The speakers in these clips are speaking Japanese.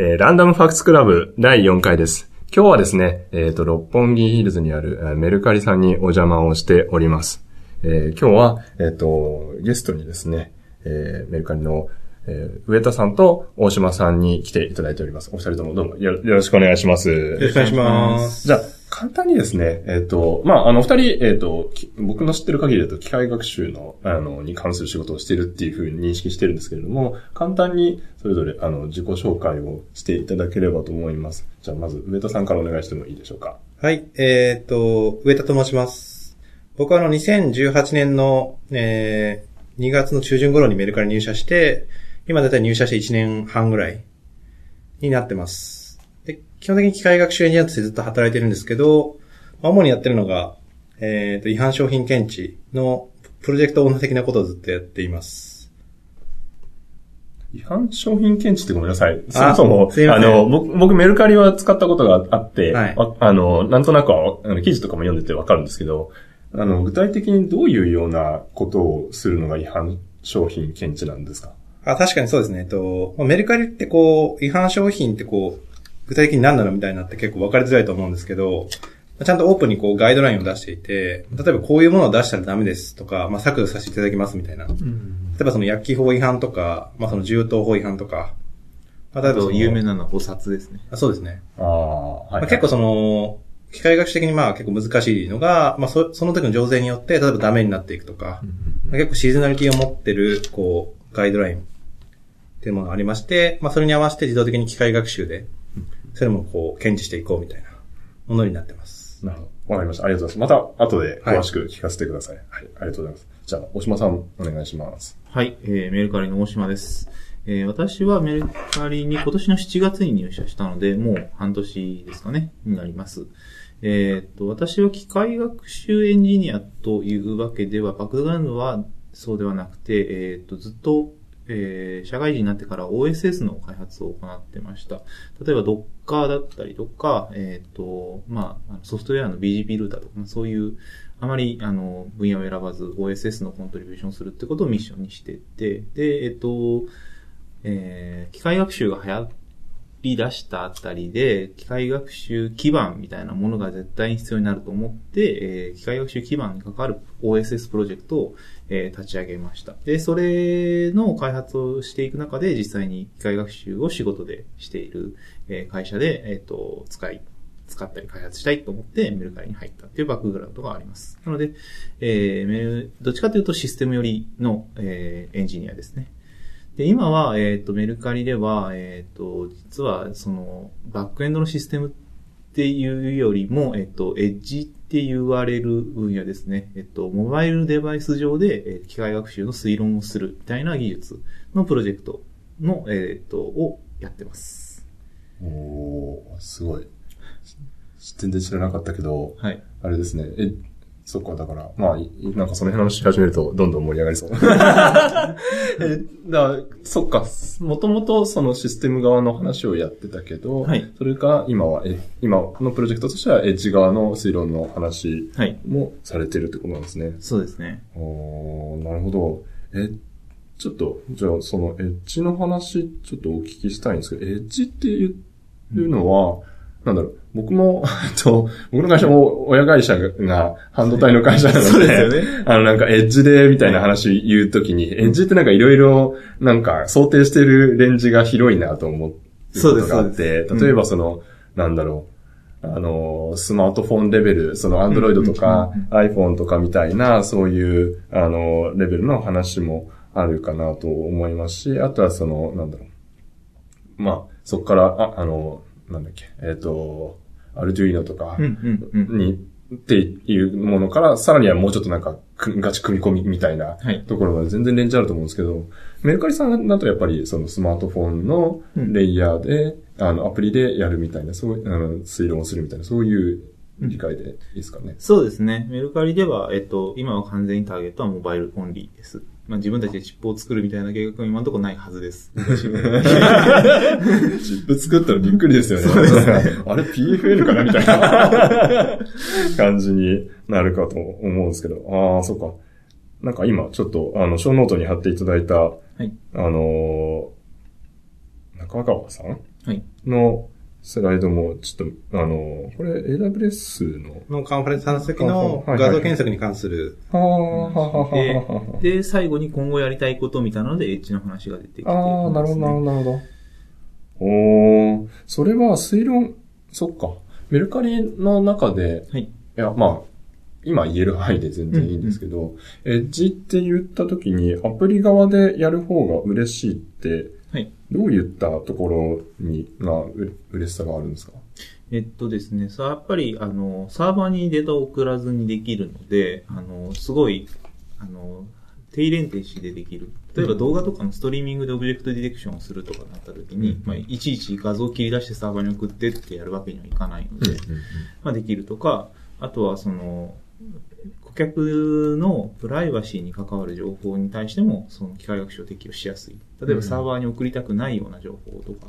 えーランダムファクツクラブ第4回です。今日はですね、えっ、と、六本木ヒルズにあるえーメルカリさんにお邪魔をしております。えー今日は、えっ、と、ゲストにですね、えーメルカリの、えー上田さんと大島さんに来ていただいております。お二人ともどうもよよろしくお願いします。よろしくお願いします。じゃあ、簡単にですね、えっ、と、まあ、あの、二人、えっ、と、僕の知ってる限りだと、機械学習の、あの、に関する仕事をしているっていうふうに認識してるんですけれども、簡単に、それぞれ、あの、自己紹介をしていただければと思います。じゃあ、まず、上田さんからお願いしてもいいでしょうか。はい、えっ、と、上田と申します。僕はあの、2018年の、えー、2月の中旬頃にメルカリ入社して、今だいたい入社して1年半ぐらいになってます。で、基本的に機械学習エンジニアとしてずっと働いてるんですけど、まあ主にやってるのが、えっ、と、違反商品検知のプロジェクトオーナー的なことをずっとやっています。違反商品検知ってごめんなさい。そもそも、すいませんあの、僕、僕メルカリは使ったことがあって、はいああの、なんとなくは、あの、記事とかも読んでてわかるんですけど、あの、具体的にどういうようなことをするのが違反商品検知なんですか？あ、確かにそうですね。えっと、まあメルカリってこう、違反商品ってこう、具体的に何なのみたいになって結構分かりづらいと思うんですけど、まあちゃんとオープンにこうガイドラインを出していて、例えばこういうものを出したらダメですとか、まあ削除させていただきますみたいな。例えばその薬機法違反とか、まあその銃刀法違反とか、まあ例えばその有名なのはお札ですね。あそうですね。ああ、はい、まあ、結構その、機械学習的にまあ結構難しいのが、まあそその時の情勢によって、例えばダメになっていくとか、まあ結構シーズナリティを持ってる、こう、ガイドラインっていうものがありまして、まあそれに合わせて自動的に機械学習で、それもこう、検知していこうみたいなものになってます。なるほど。わかりました。ありがとうございます。また後で詳しく聞かせてください。はい、ありがとうございます。じゃあ、大島さん、お願いします。はい、えー、メルカリの大島です。えー、私はメルカリに今年の7月に入社したので、もう半年ですかね、になります。えーっと、私は機械学習エンジニアというわけでは、バックグラウンドはそうではなくて、えーっと、ずっと、えー社会人になってから OSS の開発を行ってました。例えば Docker だったりとか、えーっと、まあ、ソフトウェアの BGP ルーターとか、そういう、あまり、あの、分野を選ばず OSS のコントリビューションするってことをミッションにしてて、で、えっと、えー機械学習が流行り出したあたりで、機械学習基盤みたいなものが絶対に必要になると思って、えー機械学習基盤に関わる OSS プロジェクトを、えー立ち上げました。で、それの開発をしていく中で、実際に機械学習を仕事でしている、えー会社で、えっ、と、使い、使ったり開発したいと思ってメルカリに入ったっていうバックグラウンドがあります。なので、えーメル、どっちかというとシステム寄りの、えーエンジニアですね。で、今は、えっ、と、メルカリでは、えっ、と、実は、その、バックエンドのシステムっていうよりも、えっ、と、エッジって言われる分野ですね。えっ、と、モバイルデバイス上で、えー機械学習の推論をするみたいな技術のプロジェクトの、えっ、と、をやってます。おー、すごい。全然知らなかったけど、はい。あれですね。え、そっか、だから、まあ、いなんかその辺の話し始めると、どんどん盛り上がりそう。え、だそっか、もともとそのシステム側の話をやってたけど、はいそれが今は、え、今のプロジェクトとしてはエッジ側の推論の話はい。もされてるってことなんですね。そうですね。おーなるほど。え、ちょっと、じゃあ、そのエッジの話、ちょっとお聞きしたいんですけど、エッジっていうのは、なんだろう、僕も、と、僕の会社も親会社が半導体の会社なので、そうですよね。あの、なんか、エッジで、みたいな話言うときに、エッジってなんかいろいろ、なんか、想定してるレンジが広いなと思ってそうですことがあって、例えばその、なんだろう、あの、スマートフォンレベル、その、アンドロイドとか、iPhone とかみたいな、そういう、あの、レベルの話もあるかなと思いますし、あとはその、なんだろう。まあ、そこから、あ、あの、なんだっけ、えっ、と、アルデュイノとか。に、っていうものから、さらにはもうちょっとなんか、くガチ組み込みみたいなはい。ところまで全然レンジあると思うんですけど、メルカリさんだとやっぱりそのスマートフォンのレイヤーで、あの、アプリでやるみたいな、そういう、あの、推論をするみたいな、そういう理解でいいですかね？そうですね。メルカリでは、えっと、今は完全にターゲットはモバイルオンリーです。まあ自分たちでチップを作るみたいな計画は今のところないはずです。チップ作ったらびっくりですよね。あれ PFL かなみたいな感じになるかと思うんですけど。ああ、そっか。なんか今、ちょっと、あの、ショーノートに貼っていただいた、いあのー中川さんはい。のスライドも、ちょっと、あの、これ AWS の、のカンファレンスの時の画像検索に関する、で最後に今後やりたいことみたいなので、エッジの話が出てきてね。ああ、なるほど、なるほど、なるほど。おー、それは推論、そっか。メルカリの中で、はい。いや、まあ、今言える範囲で全然いいんですけど、エッジって言った時にアプリ側でやる方が嬉しいって、はい。どういったところに、がう嬉しさがあるんですか？えっとですね、さ、やっぱり、あの、サーバーにデータを送らずにできるので、あの、すごい、あの、低連停止でできる。例えば動画とかのストリーミングでオブジェクトディレクションをするとかなった時に、うんまあ、いちいち画像を切り出してサーバーに送ってってやるわけにはいかないので、まあ、できるとか、あとはその、顧客のプライバシーに関わる情報に対しても、その機械学習を適用しやすい。例えばサーバーに送りたくないような情報とか、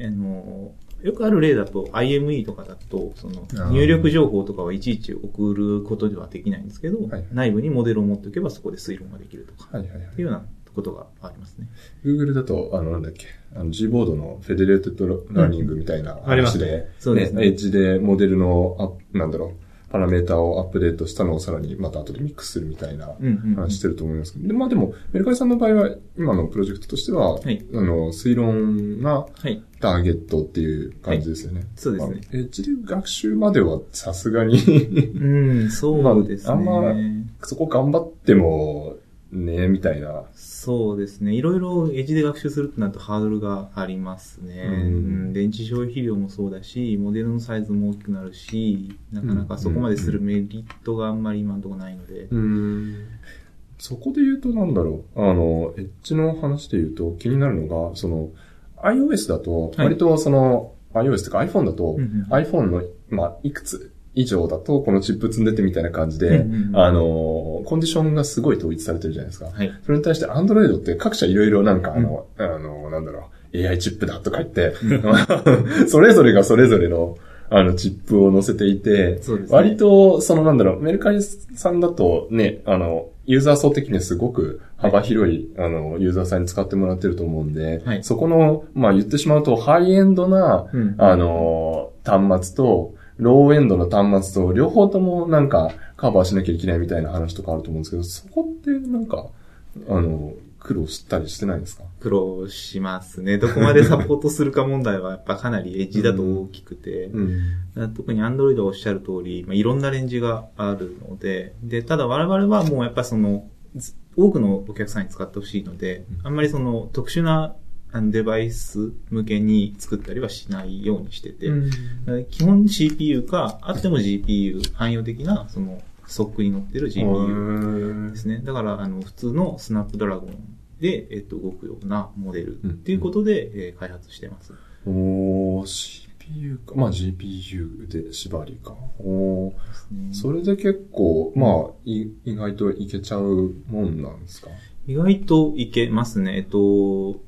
あの、よくある例だと IME とかだと、その入力情報とかはいちいち送ることではできないんですけど、はいはい。内部にモデルを持っておけばそこで推論ができるとか、はいはいはい。っていうようなことがありますね。Google だと、あの、なんだっけ、あの、G ボードのフェデレーテッドラーニングみたいなあります話で、そうですね。エッジでモデルの、あなんだろう、パラメータをアップデートしたのをさらにまた後でミックスするみたいな話してると思いますけど、でまあでも、メルカリさんの場合は、今のプロジェクトとしては、はいあの、推論がはい。ターゲットっていう感じですよね。そうですねまあエッジで学習まではさすがにうん、そうですね。まああんそこ頑張っても、ね、みたいな。そうですね。いろいろエッジで学習するってなるとハードルがありますね。うんうん電池消費量もそうだし、モデルのサイズも大きくなるし、なかなかそこまでするメリットがあんまり今のところないので。うん。そこで言うとなんだろう。あの、エッジの話で言うと気になるのが、その、iOS だと、はい割とその、iOS とか iPhone だと、うんうん iPhone の、まあ、いくつ以上だと、このチップ積んでてみたいな感じで、うんうんうん。あの、コンディションがすごい統一されてるじゃないですか。はい。それに対して Android って各社いろいろなんかあの、あの、なんだろう、AI チップだとか言って、それぞれがそれぞれの、あの、チップを載せていて、ね。割と、そのなんだろう、メルカリさんだとね、あの、ユーザー層的にはすごく幅広い、あの、ユーザーさんに使ってもらってると思うんで、はい。そこの、まあ言ってしまうと、ハイエンドな、うん。あの、端末と、ローエンドの端末と、両方ともなんか、カバーしなきゃいけないみたいな話とかあると思うんですけど、そこってなんか、あの、苦労したりしてないんですか？苦労しますね。どこまでサポートするか問題はやっぱかなりエッジだと大きくて、うん。特に Android はおっしゃる通り、まあ、いろんなレンジがあるので、で、ただ我々はもうやっぱその、ず多くのお客さんに使ってほしいので、あんまりその特殊なデバイス向けに作ったりはしないようにしてて、基本 CPU か、あっても GPU、汎用的な、その、SoC に乗ってる GPU ですね。だから、あの、普通のスナップドラゴンで、えっと、動くようなモデルっていうことで、えー開発してます。おー、CPU か。まあ GPU で縛りか。おねそれで結構、まあ、い意外といけちゃうもんなんですか？意外といけますね。えっと、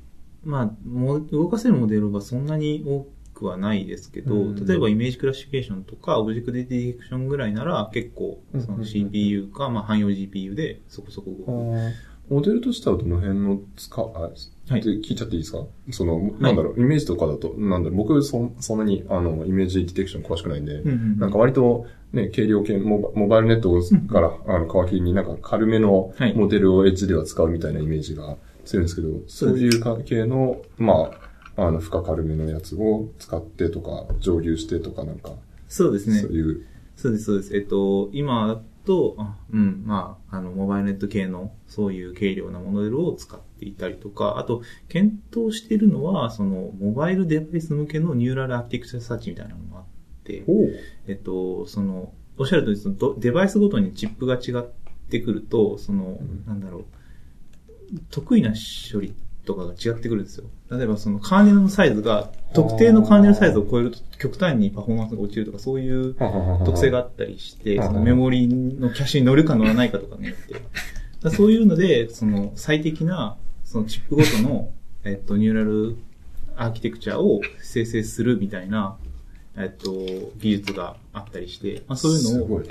まあ、も動かせるモデルはそんなに多くはないですけど、うん例えば image classification とか、 object detection ぐらいなら結構、その CPU か、まあ、汎用 GPU でそこそこ動く。モデルとしてはどの辺の使う、あ、はい。聞いちゃっていいですか？その、なんだろう、イメージとかだと、なんだろう、僕そ、そんなに、あの、イメージディテクション詳しくないんで、うんうんなんか割と、ね、軽量系モバ、モバイルネットから、あの、皮切りになんか軽めのはい。モデルをエッジでは使うみたいなイメージが強いんですけど、そういう関係の、まあ、あの、負荷軽めのやつを使ってとか、上流してとかなんか、そうですね。そう。いう、そうです、そうです。えっと、今だと、あうん、まあ、あの、モバイルネット系の、そういう軽量なモデルを使っていたりとか、あと、検討しているのは、その、モバイルデバイス向けのニューラルアーキテクチャサーチみたいなのがあって、おう。えっと、その、おっしゃる通り、そのどデバイスごとにチップが違ってくると、その、ん。なんだろう、得意な処理とかが違ってくるんですよ。例えばそのカーネルのサイズが、特定のカーネルサイズを超えると極端にパフォーマンスが落ちるとか、そういう特性があったりして、そのメモリのキャッシュに乗るか乗らないかとかによって。だそういうので、その最適な、そのチップごとの、えっと、ニューラルアーキテクチャを生成するみたいな、えっと、技術があったりして、まあそういうのを。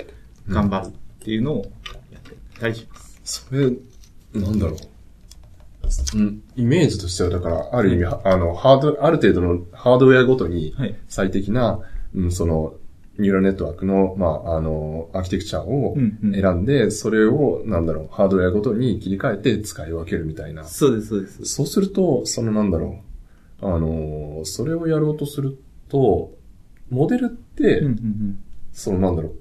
頑張るっていうのをやってたりします。それ、なんだろう。うん、イメージとしては、だから、ある意味、あの、ハード、ある程度のハードウェアごとにはい。最適な、うん、その、ニューラルネットワークの、まあ、あの、アーキテクチャをうんうん選んで、それを、なんだろう、ハードウェアごとに切り替えて使い分けるみたいな。そうです、そうです。そうすると、そのなんだろう、あの、それをやろうとすると、モデルって、うんうんうん。そのなんだろう、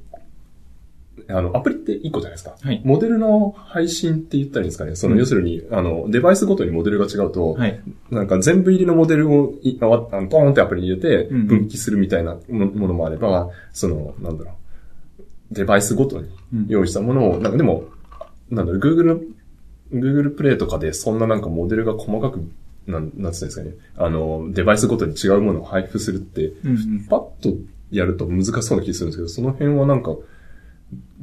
あの、アプリって1個じゃないですか。はいモデルの配信って言ったらいいんですかね。その、うん要するに、あの、デバイスごとにモデルが違うと、はい。なんか全部入りのモデルをいあわあのポーンってアプリに入れてうんうん分岐するみたいなもものもあれば、その、なんだろう、デバイスごとにうん用意したものを、なんかでも、なんだろう、Google の、Google プレイとかでそんななんかモデルが細かく、なん、なんつうんですかね、あの、デバイスごとに違うものを配布するって、うんうん。パッとやると難しそうな気がするんですけど、その辺はなんか、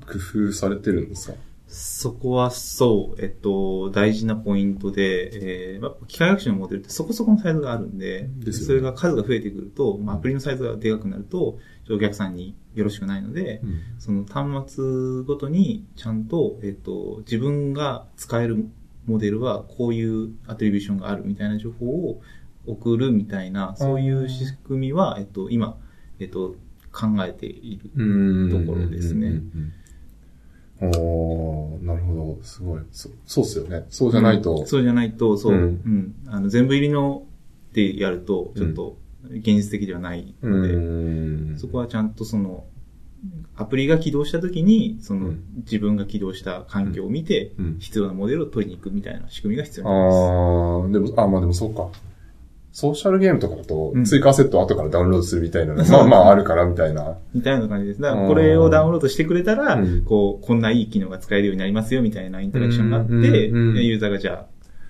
工夫されてるんですか？そこはそう、えっと、大事なポイントで、えーまあ、機械学習のモデルってそこそこのサイズがあるんで、でそれが数が増えてくると、まあ、アプリのサイズがでかくなると、お客さんによろしくないので、その端末ごとにちゃんと、えっと、自分が使えるモデルはこういうアトリビューションがあるみたいな情報を送るみたいな、そういう仕組みは、えっと、今、えっと、考えている。うんところですね。うんうんうんおーなるほど。すごい。そそうっすよね。そうじゃないと。そうじゃないと、そう、ううんん、あの、全部入りのってやると、ちょっと、現実的ではないので、んそこはちゃんとその、アプリが起動した時に、その、うん自分が起動した環境を見て、うん必要なモデルを取りに行くみたいな仕組みが必要あになります。あ、でも、あ、まあでもそうか。ソーシャルゲームとかだとう、ん追加セットを後からダウンロードするみたいなの、そうまあまああるからみたいな。みたいな感じです。だから、これをダウンロードしてくれたら、うんこう、こんないい機能が使えるようになりますよ、みたいなインタラクションがあって、うんうんうんでユーザーがじゃあ、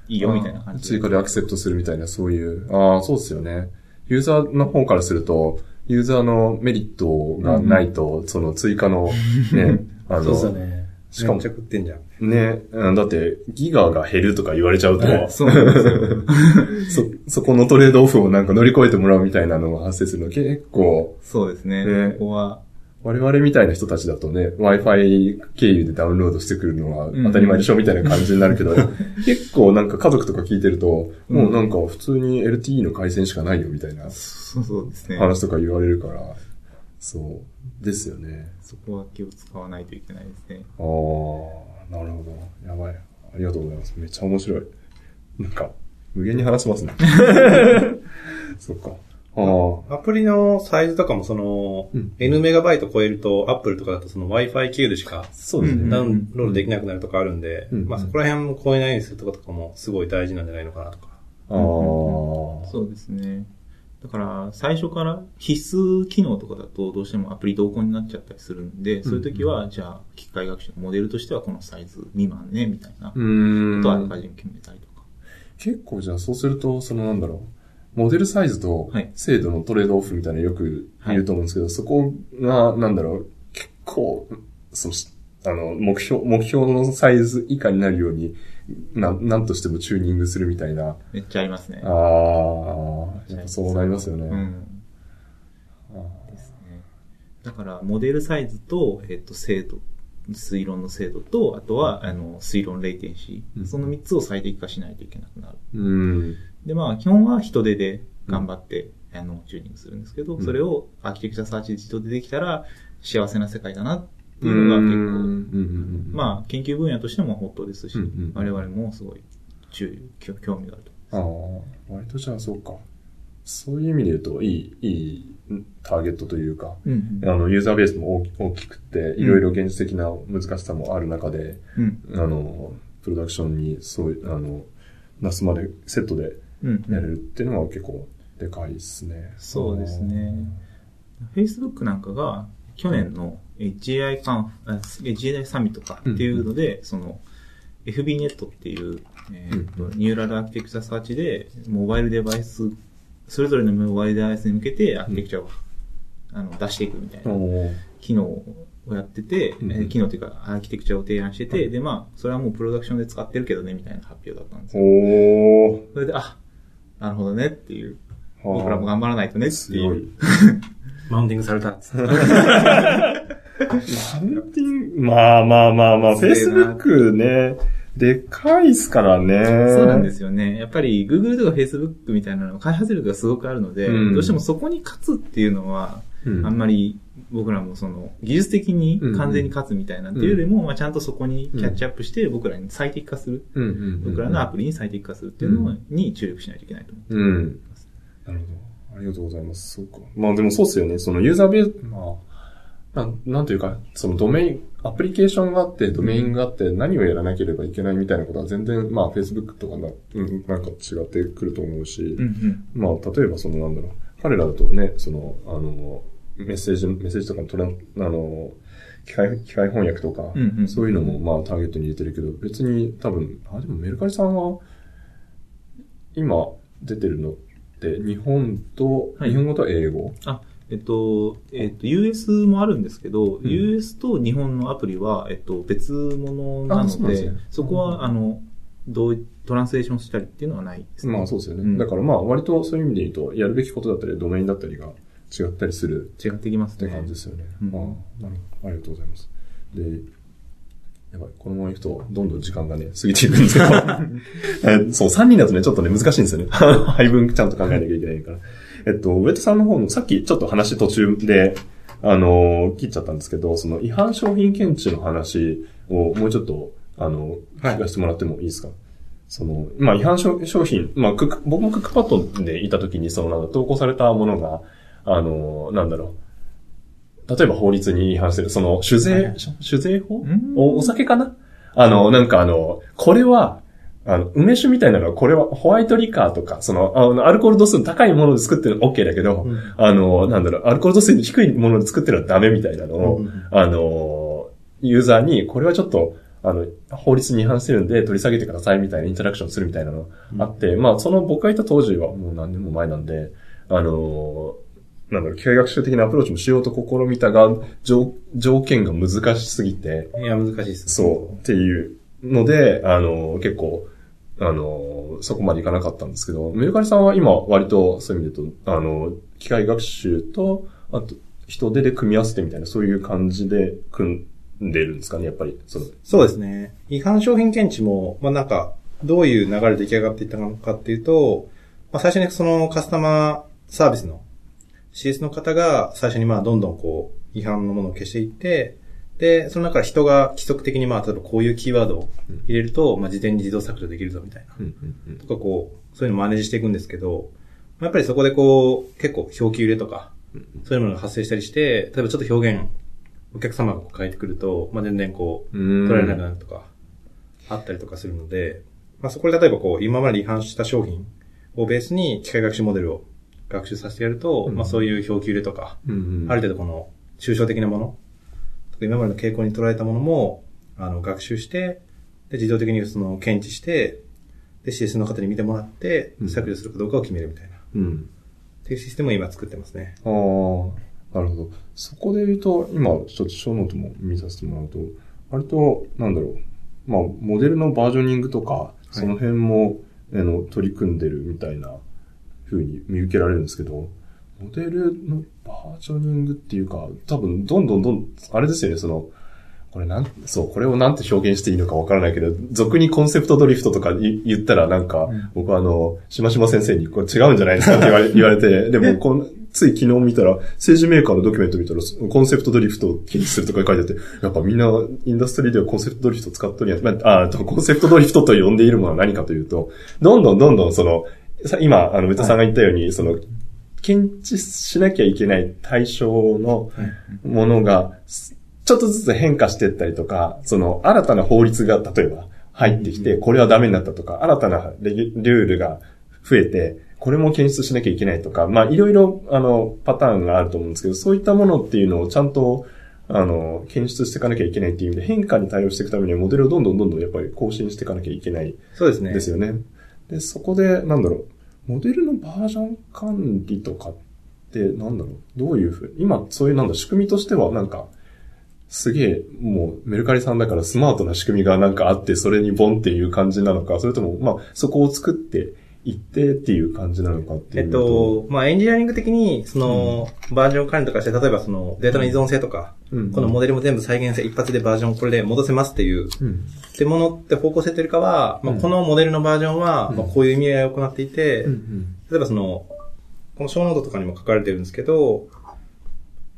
いいよ、みたいな感じ追加でアクセプトするみたいな、そういう。ああ、そうですよね。ユーザーの方からすると、ユーザーのメリットがないと、その追加の、ね、あの、そうですよね。しかもめっちゃ食ってんじゃん。ね、うんだって、ギガが減るとか言われちゃうと、そうなんですよ。そ、そこのトレードオフをなんか乗り越えてもらうみたいなのが発生するの結構、そうですね。ねここは、我々みたいな人たちだとね、Wi-Fi 経由でダウンロードしてくるのはうん当たり前でしょみたいな感じになるけど、結構なんか家族とか聞いてると、もうなんか普通に LTE の回線しかないよみたいなそうそうですね。話とか言われるから、そう、ですよね。そこは気を使わないといけないですね。ああ、なるほど。やばい。ありがとうございます。めっちゃ面白い。なんか、無限に話せますね。そっか。ああ。アプリのサイズとかもその、うん N メガバイト超えると、Apple とかだとその Wi-Fi 経由でしかそうですね。ダウンロードできなくなるとかあるんで、うんまあそこら辺も超えないようにするとことかもすごい大事なんじゃないのかなとか。ああ。そうですね。だから、最初から必須機能とかだとどうしてもアプリ同梱になっちゃったりするんで、そういう時は、じゃあ、機械学習のモデルとしてはこのサイズ未満ね、みたいなことをあらかじめ決めたりとか。結構じゃあそうすると、そのなんだろう。モデルサイズとはい精度のトレードオフみたいなのよく言うと思うんですけど、そこが、なんだろう、結構、その、あの、目標、目標のサイズ以下になるように、な、なんとしてもチューニングするみたいな。めっちゃありますね。ああ、やっぱそうなりますよね。うん。ですね。だから、モデルサイズと、えっと、精度、推論の精度と、あとは、あの、推論レイテンシー。うんその3つを最適化しないといけなくなる。うん。で、まあ、基本は人手で頑張って、あの、チューニングするんですけど、うんそれをアーキテクチャサーチで人でできたら、幸せな世界だなっていうのが結構、うんまあ、研究分野としてもホットですし、うんうん我々もすごい注意、興興味があると。ああ、割とじゃあそうか。そういう意味で言うと、いい、いいターゲットというか、うんあの、ユーザーベースも大き大きくて、いろいろ現実的な難しさもある中で、うん。あの、プロダクションに、そういう、あの、ナスまでセットでうん。やれるっていうのは結構でかいですね。そうですね。Facebook なんかが、去年の HAI カンフ、あ HAI サミットかっていうので、その、FBNet っていう、えーとニューラルアーキテクチャサーチで、モバイルデバイス、それぞれのモバイルデバイスに向けてアーキテクチャを、あの出していくみたいな機能をやってて、うんえー機能というかアーキテクチャを提案してて、で、まあ、それはもうプロダクションで使ってるけどね、みたいな発表だったんですよ。それで、あ、なるほどねっていう、はあ。僕らも頑張らないとねってすごい。いう。。マウンティングされたまあまあまあまあ、Facebook ね。でかいっすからね。そうなんですよね。やっぱり Google とか Facebook みたいなの開発力がすごくあるので、うんどうしてもそこに勝つっていうのは、うんあんまり僕らもその技術的に完全に勝つみたいなっていうよりも、まあ、ちゃんとそこにキャッチアップして僕らに最適化する、うんうんうんうん僕らのアプリに最適化するっていうのに注力しないといけないと思う。うん。なるほど。ありがとうございます。そうか。まあでもそうっすよね。そのユーザーベース、まあ、なん、なんというか、そのドメイン、アプリケーションがあって、ドメインがあって、何をやらなければいけないみたいなことは全然、まあ Facebook とかな、うん、なんか違ってくると思うし、うんうん。まあ例えばそのなんだろう、彼らだとね、その、あの、メッセージ、メッセージとかのトラン、あの、機械、機械翻訳とか、うんうんそういうのもまあターゲットに入れてるけど、別に多分、あ、でもメルカリさんは、今出てるのって日本と、はい日本語と英語あ、えっと、えっと、US もあるんですけど、ん US と日本のアプリは、えっと、別物なあので、そですねそこは、あの、どういトランスレーションしたりっていうのはないですね。まあそうですよね。うんだからまあ割とそういう意味で言うと、やるべきことだったり、ドメインだったりが違ったりする違ってきますってね。感じですよね。うんああなるほど。ありがとうございます。で、やばい、このまま行くと、どんどん時間がね、過ぎていくんですけど、えそう、3人だとね、ちょっとね、難しいんですよね。配分ちゃんと考えなきゃいけないから。えっと、上田さんの方の、さっきちょっと話途中で、あのー切っちゃったんですけど、その違反商品検知の話をもうちょっと、あの、はい。聞かせてもらってもいいですか、その、まあ、違反商商品、まあ、僕もクックパッドでいた時に、その、なんだ、投稿されたものが、あの、なんだろう。例えば法律に違反してる、その、酒税、はい。酒税法？うん。お、お酒かな？あの、なんかあの、これは、あの、梅酒みたいなのは、これはホワイトリカーとか、その、あの、アルコール度数の高いもので作ってるの OK だけど、うん。あの、なんだろう、アルコール度数の低いもので作ってるのはダメみたいなのを、うんあの、ユーザーに、これはちょっと、あの、法律に違反してるんで取り下げてくださいみたいなインタラクションするみたいなのあって、まあ、その僕がいた当時はもう何年も前なんで、あの、なんだろう、機械学習的なアプローチもしようと試みたが、条条件が難しすぎて、いや、難しいです。そう、っていうので、あの、結構、あの、そこまでいかなかったんですけど、メルカリさんは今割とそういう意味で言うと、あの、機械学習と、あと、人手で組み合わせてみたいな、そういう感じで組んでるんですかね、やっぱり。そのそうですね。違反商品検知も、まあなんか、どういう流れで出来上がっていったのかっていうと、まあ最初にそのカスタマーサービスの CS の方が最初にまあどんどんこう違反のものを消していって、で、その中から人が規則的にまあ例えばこういうキーワードを入れると、まあ事前に自動削除できるぞみたいな。とかこう、そういうのをマネージしていくんですけど、まあやっぱりそこでこう、結構表記入れとか、そういうものが発生したりして、例えばちょっと表現、お客様がこう変えてくると、まあ全然こう、うん。取られなくなるとか、あったりとかするので、まあそこで例えばこう、今まで違反した商品をベースに機械学習モデルを学習させてやると、うんまあそういう表記入れとか、ある程度この抽象的なもの、今までの傾向に捉えたものも、あの、学習して、で、自動的にその検知して、で、CS の方に見てもらってう、ん削除するかどうかを決めるみたいな、っうん。ていうシステムを今作ってますね。ああ、なるほど。そこで言うと、今、ちょっと小ノートも見させてもらうと、割と、なんだろう。まあ、モデルのバージョニングとか、その辺も、あの、取り組んでるみたいな風に見受けられるんですけど、モデルのバージョニングっていうか、多分、どんどんどん、あれですよね、その、これなん、そう、これをなんて表現していいのかわからないけど、俗にコンセプトドリフトとか言言ったらなんか、ん僕はあの、しましま先生にこれ違うんじゃないですかって言われ 言われて、でもこん、つい昨日見たら、政治メーカーのドキュメント見たら、コンセプトドリフトを禁止するとか書いてあって、やっぱみんなインダストリーではコンセプトドリフト使っとるやん。まあ、あとコンセプトドリフトと呼んでいるものは何かというと、どんどんどんどんその、さ今、あの、ベタさんが言ったように、その、検知しなきゃいけない対象のものが、ちょっとずつ変化していったりとか、その、新たな法律が例えば入ってきて、これはダメになったとか、新たなルールが増えて、これも検出しなきゃいけないとか、まあ、いろいろ、あの、パターンがあると思うんですけど、そういったものっていうのをちゃんと、あの、検出していかなきゃいけないっていう意味で、変化に対応していくためには、モデルをどんどんどんどんやっぱり更新していかなきゃいけないそうですね。ですよね。で、そこで、なんだろう、モデルのバージョン管理とかって、なんだろう、どういうふう、今、そういうなんだ、仕組みとしては、なんか、すげえ、もう、メルカリさんだからスマートな仕組みがなんかあって、それにボンっていう感じなのか、それとも、まあ、そこを作って行ってっていう感じなのかっていうえっと、まあ、エンジニアリング的に、その、バージョン管理とかして、例えばその、データの依存性とか、うん。このモデルも全部再現性一発でバージョンをこれで戻せますっていう、うん。ってものって方向性というよりかは、まあ、うんこのモデルのバージョンは、うん。まあ、こういう意味合いを行っていて、うん。例えばその、このショーノートとかにも書かれてるんですけど、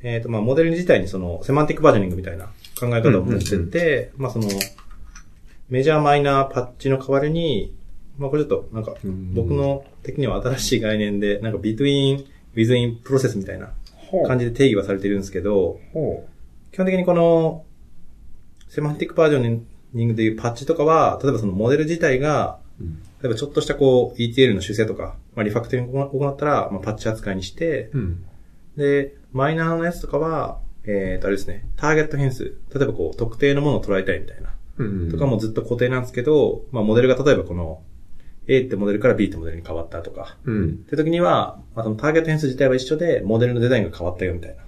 えっ、と、まあ、モデル自体にその、 semantic versioning みたいな考え方を持ってて、まあ、その、 major minor patch の代わりに、まあ、これちょっと、なんかうん、僕の的には新しい概念で、なんか、between, within, process みたいなほ感じで定義はされてるんですけど、ほ基本的にこの、セマンティックバージョニングでいうパッチとかは、例えばそのモデル自体が。例えばちょっとしたこう ETL の修正とか、まあ、リファクトリングを行ったら、まあ、パッチ扱いにして、うん。で、マイナーのやつとかは、えーと、あれですね、ターゲット変数。例えばこう、特定のものを捉えたいみたいな。うん。とかもずっと固定なんですけど、まあ、モデルが例えばこの、A ってモデルから B ってモデルに変わったとか。うん。って時には、まあ、そのターゲット変数自体は一緒で、モデルのデザインが変わったよみたいな。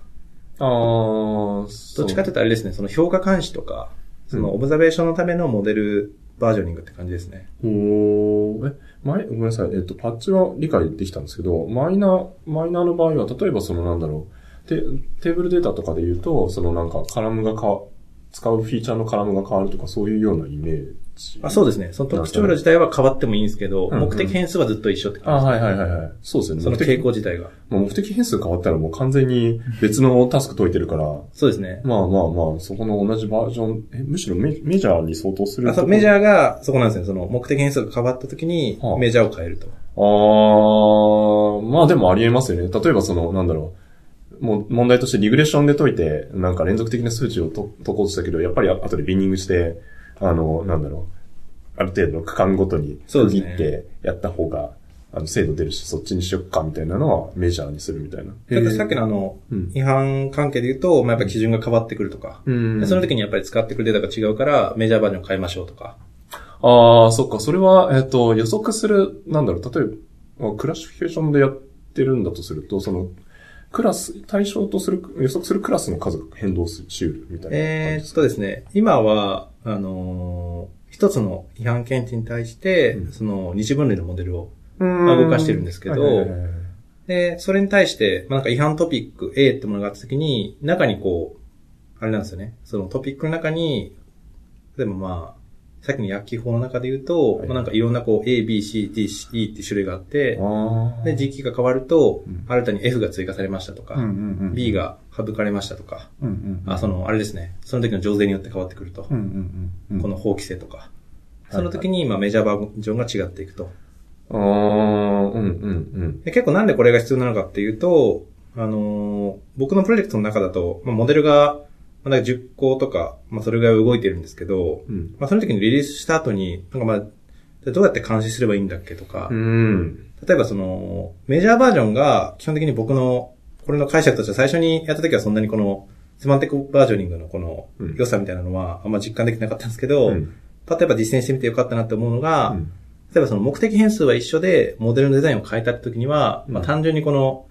ああ、どっちかというとあれですね、その評価監視とか、そのオブザベーションのためのモデルバージョニングって感じですね。おーえ、前、ごめんなさい。えっと、パッチは理解できたんですけど、マイナー、マイナーの場合は、例えばそのなんだろう、テテーブルデータとかで言うと、そのなんかカラムが変わ、使うフィーチャーのカラムが変わるとか、そういうようなイメージ。あそうですね。その特徴量自体は変わってもいいんですけど、うんうん目的変数はずっと一緒ってあ、感はいはいはいはい。そうですよね。じ。その傾向自体が。まあ、目的変数変わったらもう完全に別のタスク解いてるから、そうですね。まあまあまあ、そこの同じバージョン、え、むしろメメジャーに相当するあそうメジーャーがそこなんですね。その目的変数が変わった時にはあメジャーを変えると。あー、まあでもありえますよね。例えばその、なんだろう。もう問題としてリグレッションで解いて、なんか連続的な数値をと解こうとしたけど、やっぱり後でビンニングして、あの、なんだろう。ある程度の区間ごとに区切ってやった方が、あの、精度出るし、そっちにしよっか、みたいなのはメジャーにするみたいな。ださっきのあの、うん違反関係で言うと、まあ、やっぱ基準が変わってくるとか。うんでその時にやっぱり使ってくるデータが違うから、メジャーバージョンを変えましょうとか。ああ、そっか。それは、えっ、と、予測する、なんだろう、例えば、クラシフィケーションでやってるんだとすると、その、クラス、対象とする、予測するクラスの数が変動ししうるみたいな感じえーっですか。とですね、今は、あのー一つの違反検知に対して、うんその二次分類のモデルを、うんまあ動かしてるんですけどはいはいはいはいで、それに対して、まあ、なんか違反トピック A ってものがあった時に、中にこう、あれなんですよね。そのトピックの中に、例えばまあ、さっきの薬機法の中で言うと、はいまあなんかいろんなこう A, B, C, D, E って種類があって。で、時期が変わるとうん、新たに F が追加されましたとか、B、が省かれましたとか、あ、その、あれですね。その時の情勢によって変わってくると。この法規制とか。その時に、まあメジャーバージョンが違っていくと。ああ、うんうんうん。で結構なんでこれが必要なのかっていうと、あのー僕のプロジェクトの中だと、まあ、モデルが、まあ、なんか10個とか、まあ、それぐらい動いてるんですけど、うん。まあ、その時にリリースした後に、なんかまあ、どうやって監視すればいいんだっけとか、うん。例えばその、メジャーバージョンが基本的に僕の、これの解釈としては最初にやった時はそんなにこの、セマンティックバージョニングのこのうん良さみたいなのはあんま実感できなかったんですけど、うん例えば実践してみてよかったなって思うのが、うん例えばその目的変数は一緒で、モデルのデザインを変えた時には、まあうん単純にこの、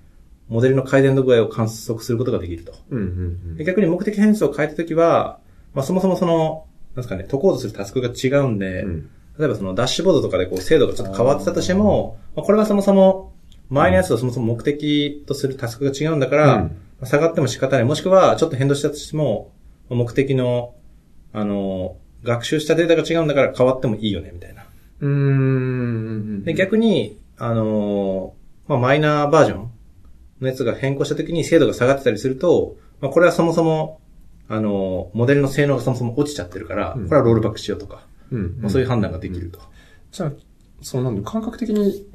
モデルの改善度具合を観測することができると。うんうんで逆に目的変数を変えた時は、まあそもそもその、なんですかね、解こうとするタスクが違うんで、うん。例えばそのダッシュボードとかでこう精度がちょっと変わってたとしても、まあこれはそもそも、前のやつとそもそも目的とするタスクが違うんだから、うんまあ下がっても仕方ない。もしくは、ちょっと変動したとしても、まあ目的の、あの、学習したデータが違うんだから変わってもいいよね、みたいな。うん。うん。で、逆に、あのーまあ、マイナーバージョンのやつが変更した時に精度が下がってたりすると、まあ、これはそもそも、あのーモデルの性能がそもそも落ちちゃってるから、うんこれはロールバックしようとか、うん。まあ、そういう判断ができると。じゃあ、そのなんだ感覚的に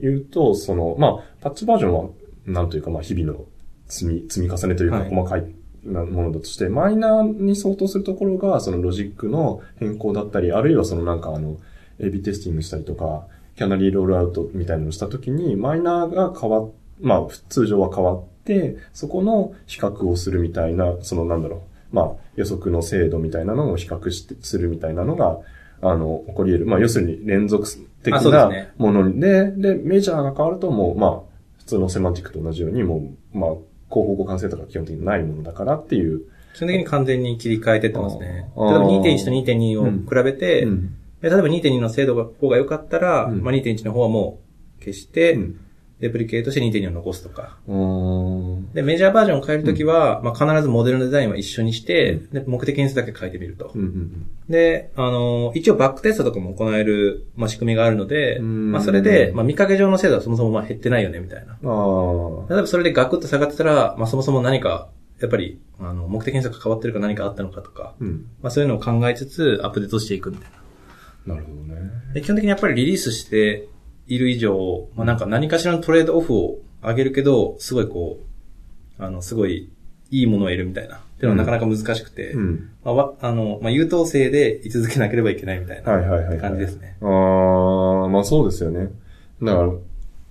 言うと、その、まあ、パッチバージョンは、なんというか、まあ、日々の積み、積み重ねというか、はい細かいなものだとして、マイナーに相当するところが、そのロジックの変更だったり、あるいはそのなんかあの、AB テスティングしたりとか、キャナリーロールアウトみたいなのをしたときに、マイナーが変わっ、まあ、通常は変わって、そこの比較をするみたいな、そのなんだろう、まあ、予測の精度みたいなのを比較して、するみたいなのが、あの、起こり得る。まあ、要するに連続的なねもので、で、メジャーが変わるともう、まあ、普通のセマンティックと同じように、もう、まあ、広報互換性とか基本的にないものだからっていう。基本的に完全に切り替えてってますね。例えば2.1と2.2を比べて、うんで例えば2.2の精度が方が良かったら、うんまあ、2.1の方はもう消して、うんレプリケートして2.2を残すとか。で、メジャーバージョンを変えるときは、まあ、必ずモデルのデザインは一緒にして、うで、目的変数だけ変えてみると。うんうんで、あの、一応バックテストとかも行える、まあ、仕組みがあるので、うんまあ、それで、まあ、見かけ上の精度はそもそもまあ減ってないよね、みたいな。例えばそれでガクッと下がってたら、まあ、そもそも何か、やっぱり、あの、目的変数が変わってるか何かあったのかとか、あ。うん。まあ、そういうのを考えつつ、アップデートしていくみたいな。なるほどね。で基本的にやっぱりリリースしている以上、まあ、なんか何かしらのトレードオフを上げるけど、すごいこう、あの、すごいいいものを得るみたいな。っていうのはなかなか難しくて、うん。まあわ、あの、まあ、優等生で居続けなければいけないみたいなはいはいはい。感じですね。ああ、まあそうですよね。だから、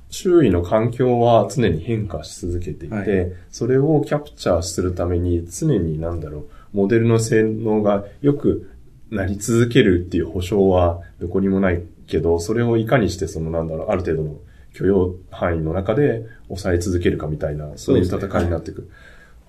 周囲の環境は常に変化し続けていて、はいそれをキャプチャーするために常になんだろう、モデルの性能が良くなり続けるっていう保証はどこにもないけど、それをいかにしてそのなんだろう、ある程度の許容範囲の中で抑え続けるかみたいな、そういう戦いになっていく。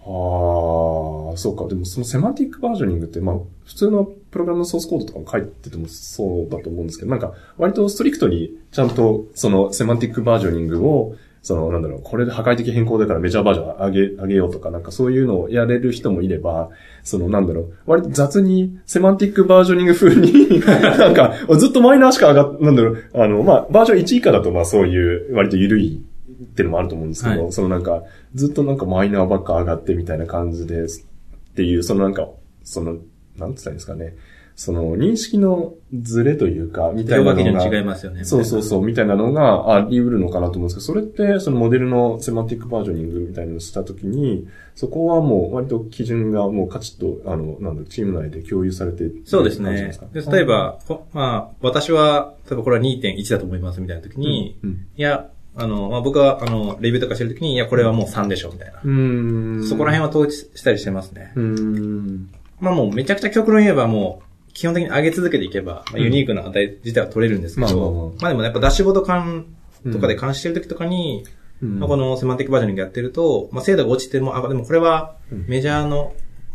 ああ、そうか。でもそのセマンティックバージョニングって、まあ、普通のプログラムのソースコードとかも書いててもそうだと思うんですけど、なんか、割とストリクトにちゃんとそのセマンティックバージョニングを、その、なんだろう、これで破壊的変更だからメジャーバージョン上げ、上げようとか、なんかそういうのをやれる人もいれば、その、なんだろう、割と雑にセマンティックバージョニング風に、なんか、ずっとマイナーしか上がっ、なんだろう、あの、まあ、バージョン1以下だとまあそういう、割と緩いっていうのもあると思うんですけど、はいそのなんか、ずっとなんかマイナーばっか上がってみたいな感じです。っていう、そのなんか、その、なんつったんですかね。その認識のズレというか、みたいなのが。違いますよね。そうそうそう、みたいなのがあり得るのかなと思うんですけど、それって、そのモデルのセマンティックバージョニングみたいなのをしたときに、そこはもう割と基準がもうカチッと、あの、なんだチーム内で共有されてるそうですね。で例え、ば、こまあ、私は、例えばこれは2.1だと思いますみたいな時に、うん。いや、あの、まあ、僕は、あの、レビューとかしてる時に、いや、これはもう3でしょ、みたいな。うーん。そこら辺は統一したりしてますね。うーん。まあもうめちゃくちゃ極論言えばもう、基本的に上げ続けていけば、まあ、ユニークな値自体は取れるんですけど、まあまあまあ。まあでもやっぱダッシュボード管とかで監視してる時とかに、うん。まあこのセマンティックバージョニングやってると、まあ精度が落ちても、あ、でもこれはうん。メジャーの、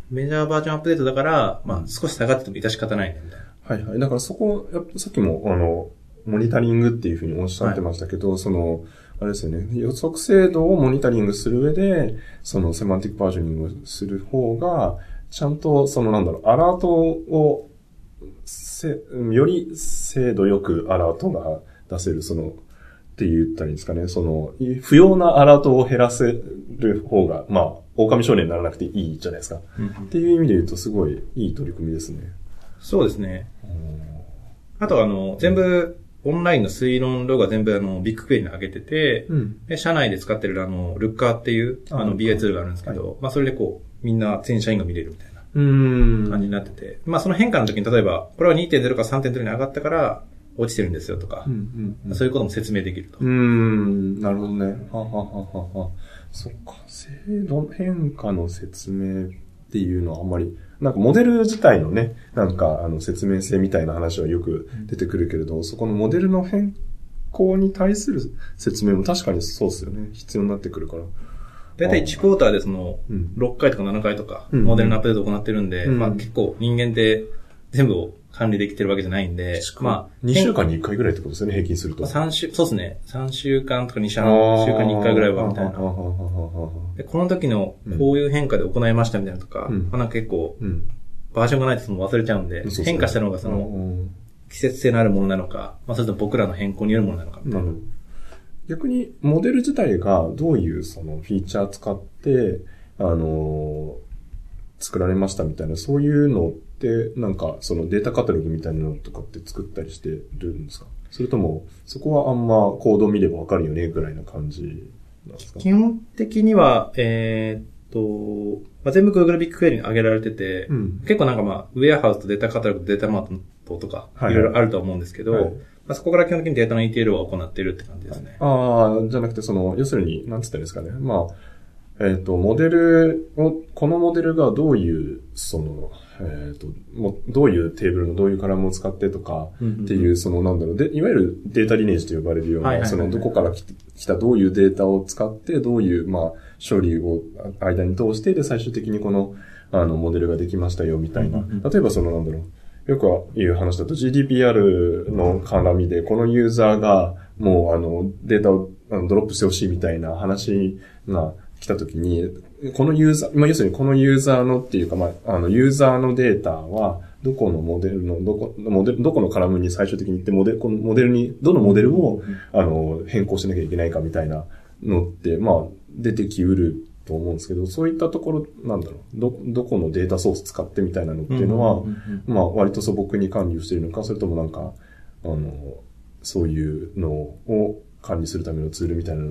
メジャーバージョンアップデートだから、まあ少し下がってても致し方ないね、みたいな。はいはい。だからそこ、やっぱさっきも、あの、モニタリングっていうふうにおっしゃってましたけど、その、あれですよね、予測精度をモニタリングする上で、そのセマンティックバージョニングをする方が、ちゃんと、そのなんだろう、アラートを、せ、より精度よくアラートが出せる、その、って言ったらいいんですかね、その、い不要なアラートを減らせる方が、まあ、狼少年にならなくていいじゃないですか。っていう意味で言うと、すごいいい取り組みですね。そうですね。あとあの、全部、オンラインの推論ログは全部あの、ビッグクエリに上げてて、うん。で、社内で使ってるあの、ルッカーっていう、ああの、BI ツールがあるんですけど、まあそれでこう、みんな全社員が見れるみたいな。感じになってて、まあその変化の時に例えば、これは2.0から3.0に上がったから、落ちてるんですよとかうん、うんうんそういうことも説明できると。うーん、なるほどね。ははははは。そっか、制度変化の説明っていうのはあんまり、なんかモデル自体のね、なんかあの説明性みたいな話はよく出てくるけれど、そこのモデルの変更に対する説明も確かにそうですよね。必要になってくるから。だいたい1クォーターでその、うん。6回とか7回とか、うんモデルのアップデートを行ってるんで、うんまあ結構人間って全部を管理できてるわけじゃないんで、まあ、2週間に1回ぐらいってことですよね、平均すると。3週、そうですね。3週間とか2週間に1回ぐらいはみたいな。でこの時のこういう変化で行いましたみたいなとか、うんまあなんか結構うん。バージョンがないとその忘れちゃうんで、変化したのがそのうん季節性のあるものなのか、まあそれとも僕らの変更によるものなのか。なるほど。逆に、モデル自体がどういうそのフィーチャー使って、あのー作られましたみたいな、そういうのって、なんか、そのデータカタログみたいなのとかって作ったりしてるんですか？それとも、そこはあんまコード見ればわかるよね、ぐらいな感じなんですか？基本的には、えーっと、まあ、全部 Google ビッグクエリに上げられてて、うん。結構なんかまあ、ウェアハウスとデータカタログとデータマートとか、はい。いろいろあると思うんですけど、はいまあ、そこから基本的にデータの ETL を行っているって感じですね。ああ、じゃなくて、その、要するに、なんつったらいいですかね。まあ、えっ、と、モデルを、このモデルがどういう、その、えっ、と、もうどういうテーブルのどういうカラムを使ってとか、っていう、その、なんだろう、で、いわゆるデータリネージと呼ばれるような、その、どこから来たどういうデータを使って、どういう、まあ、処理をあ間に通して、で、最終的にこの、あの、モデルができましたよ、みたいな。例えば、その、なんだろう、よく言う話だと GDPR の絡みで、このユーザーがもうあのデータをあのドロップしてほしいみたいな話が来たときに、このユーザー、まあ、要するにこのユーザーのっていうか、まあ、あの、ユーザーのデータは、どこのモデルの、どこ、モデル、どこのカラムに最終的に行って、モデル、このモデルに、どのモデルを、あの、変更しなきゃいけないかみたいなのって、まあ、出てきうると思うんですけど、そういったところ、なんだろう、ど、どこのデータソース使ってみたいなのっていうのは、まあ、割と素朴に管理をしているのか、それともなんか、あの、そういうのを管理するためのツールみたいな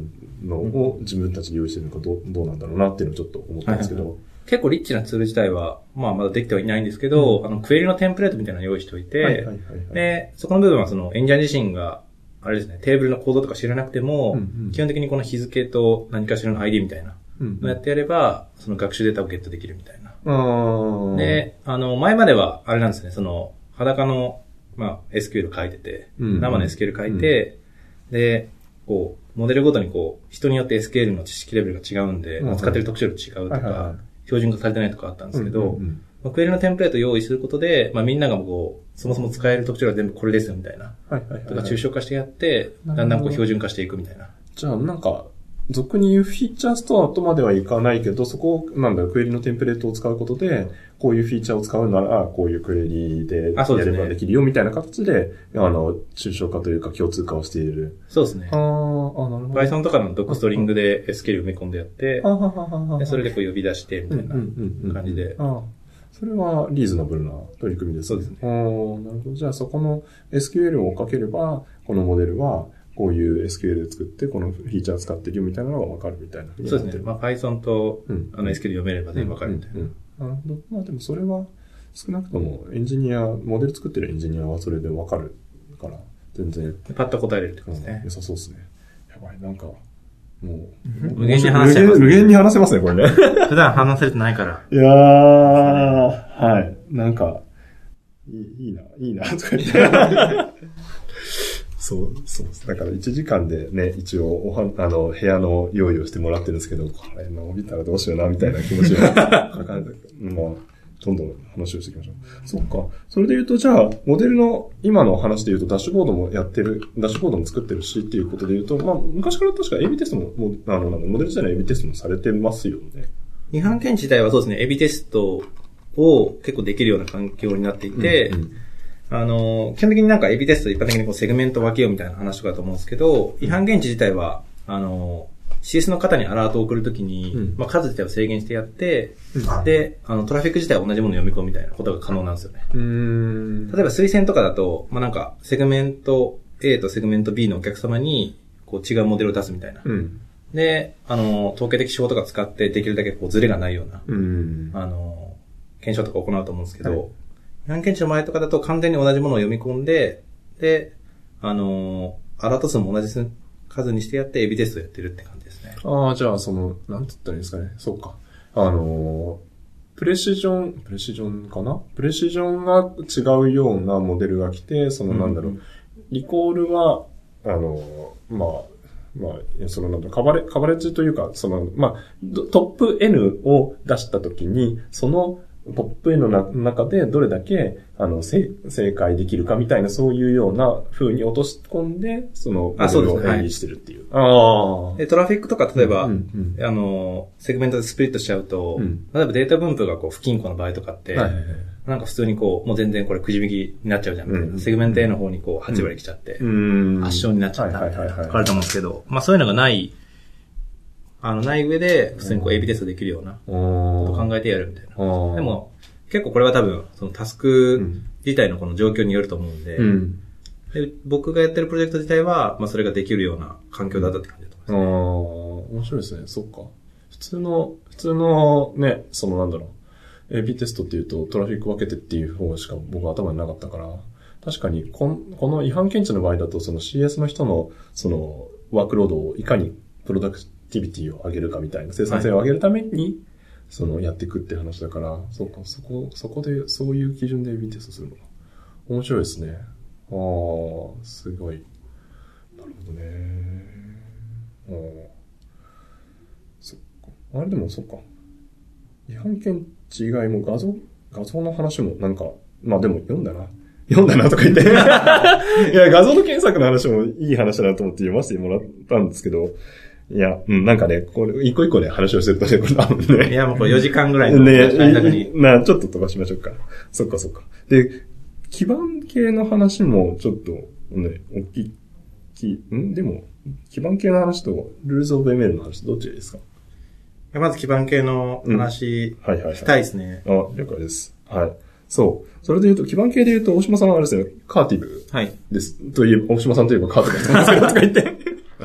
のを自分たちで用意してるのかどうどうなんだろうなっていうのをちょっと思ったんですけど。はいはい。結構リッチなツール自体は、まあまだできてはいないんですけど、うん、あの、クエリのテンプレートみたいなのを用意しておいて、で、そこの部分はそのエンジニア自身が、あれですね、テーブルのコードとか知らなくても、うんうん、基本的にこの日付と何かしらの ID みたいなのやってやれば、その学習データをゲットできるみたいな。で、あの、前までは、あれなんですね、その、裸の、まあ、SQL 書いてて、生の SQL 書いて、で、こう、モデルごとにこう、人によって SQL の知識レベルが違うんで、扱ってる特徴量違うとか、標準化されてないとかあったんですけど、まあ、クエリのテンプレートを用意することで、まあみんながこう、そもそも使える特徴が全部これですよみたいな。とか抽象化してやって、だんだんこう標準化していくみたいな。じゃあなんか、俗に言うフィーチャーストアとまではいかないけど、そこを、なんだろう、クエリのテンプレートを使うことで、こういうフィーチャーを使うなら、こういうクエリでやればできるよ、みたいな形で、あの、抽象化というか共通化をしている。そうですね。ああ、なるほど。Python とかのドックストリングで SQL 埋め込んでやって、でそれでこう呼び出して、みたいな感じで。それはリーズナブルな取り組みですね。そうですね。ああ、なるほど。じゃあそこの SQL をかければ、このモデルは、こういう SQL で作って、このフィーチャー使ってるよみたいなのがわかるみたいなそうですね。まあ Python と、うん、あの SQL 読めれば全部わかるみたいな。まあでもそれは、少なくともエンジニア、モデル作ってるエンジニアはそれでわかるから、全然。パッと答えれるってことですね。良さそうですね。やばい、なんか、もう、無限に話せます、ね、無限に話せますね、これね。普段話せてないから。いやー、はい。なんか、いいいいな、いいな、とか言って。そう、そうだから1時間でね、一応おは、あの、部屋の用意をしてもらってるんですけど、これ伸びたらどうしような、みたいな気持ちが まあ、どんどん話をしていきましょう。そっか。それで言うと、じゃあ、モデルの、今の話で言うと、ダッシュボードもやってる、ダッシュボードも作ってるしっていうことで言うと、まあ、昔から確か AB テストも、もあの、モデル自体の AB テストもされてますよね。違反検知自体はそうですね、AB テストを結構できるような環境になっていて、うんうんあの、基本的になんか AB テスト一般的にこうセグメント分けようみたいな話とかだと思うんですけど、違反検知自体は、あの、CS の方にアラートを送るときに、うん、まあ数自体を制限してやって、うん、で、あの、トラフィック自体は同じものを読み込むみたいなことが可能なんですよね。例えば推薦とかだと、まあなんか、セグメント A とセグメント B のお客様に、こう違うモデルを出すみたいな。うん、で、あの、統計的手法とか使ってできるだけこうズレがないような、あの、検証とか行うと思うんですけど、はい案件値の前とかだと完全に同じものを読み込んで、で、あのー、アラート数も同じ数にしてやって、エビテストやってるって感じですね。ああ、じゃあ、その、なんて言ったらいいですかね。そうか。あのー、プレシジョン、プレシジョンかな？プレシジョンが違うようなモデルが来て、そのなんだろう、うんうん、リコールは、あのー、まあ、まあ、そのなんだカバレ、カバレッジというか、その、まあ、トップ N を出したときに、そのトップ N の中でどれだけ、あの、正解できるかみたいな、そういうような風に落とし込んで、その、あ、そうですね。演技してるっていう。ああ。で、トラフィックとか、例えば、うんうん、あの、セグメントでスプリットしちゃうと、うん、例えばデータ分布がこう、不均衡の場合とかって、はいはいはい。なんか普通にこう、もう全然これくじ引きになっちゃうじゃん、うん、セグメント A の方にこう、8割来ちゃって、うん、圧勝になっちゃったみたいな、書かれてますけど、まあそういうのがない、あの、ない上で、普通にこう、エビテストできるような、考えてやるみたいな。でも、結構これは多分、そのタスク自体のこの状況によると思うんで、うん、で僕がやってるプロジェクト自体は、まあそれができるような環境だったって感じだと思います、ね。ああ、面白いですね。そっか。普通の、普通のね、そのなんだろう、AB テストっていうとトラフィック分けてっていう方しか僕は頭になかったから、確かにこ、この違反検知の場合だと、その CS の人の、その、ワークロードをいかにプロダクティビティを上げるかみたいな、生産性を上げるために、その、やっていくって話だから、そうか、そこ、そこで、そういう基準で AB テストするのか。面白いですね。ああ、すごい。なるほどね。ああ。そっか。あれでもそっか。違反検知以外も画像、画像の話もなんか、まあでも読んだな。読んだなとか言って。いや、画像の検索の話もいい話だなと思って読ませてもらったんですけど、いや、うん、なんかね、これ、一個一個で話をしてるとね、これ多分ね。いや、もうこれ4時間ぐらいのね短冊に。な、ちょっと飛ばしましょうか。そっかそっか。で、基盤系の話もちょっとね、大きい、きん？でも、基盤系の話と、ルールズオブ ML の話どっちですか？いやまず基盤系の話、はいはいはい。したいですね。あ、了解です。はい。そう。それで言うと、基盤系で言うと、大島さんはあれですよね、カーティブはい。です。といえば、大島さんといえばカーティブなんですけど、とか言って。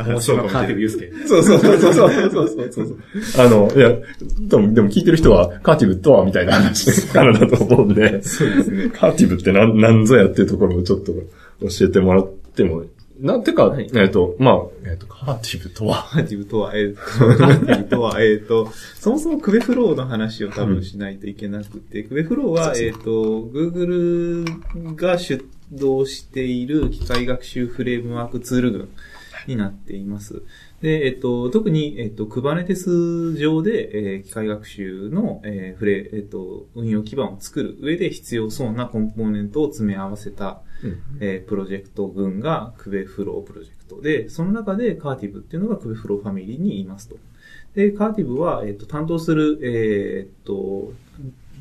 大島カーテユースケ。そうそうそうそうそうそうそうあの、いや、でも、でも聞いてる人は、カーティブとはみたいな話 からだと思うんで、そうですね。カーティブってなん、なんぞやっていうところをちょっと教えてもらっても、なんてか、はい、えっ、と、まあ、えっ、ー、と、カーティブとは？カーティブとは、えっ、ー、と、カーティブとは、えっ、ー、と、そもそもクベフローの話を多分しないといけなくて、うん、クベフローは、えっ、と、Google が出動している機械学習フレームワークツール群。になっています。で、えっ、と、特に、えっ、と、Kubernetes 上で、えー機械学習の、えーフレ、えっ、と、運用基盤を作る上で必要そうなコンポーネントを詰め合わせた、えープロジェクト群が Kubeflow プロジェクトで、その中で Curtive っていうのが Kubeflow ファミリーにいますと。で、Curtive は、えっ、と、担当する、えっ、と、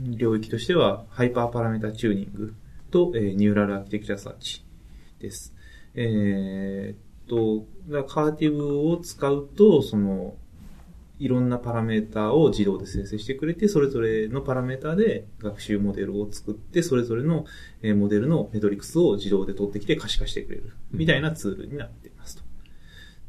領域としては、ハイパーパラメータチューニングと、えーニューラルアーキテクチャサーチです。えっと、だから Curtive を使うと、その、いろんなパラメータを自動で生成してくれて、それぞれのパラメータで学習モデルを作って、それぞれのえーモデルのメトリクスを自動で取ってきて可視化してくれる。みたいなツールになっていますと。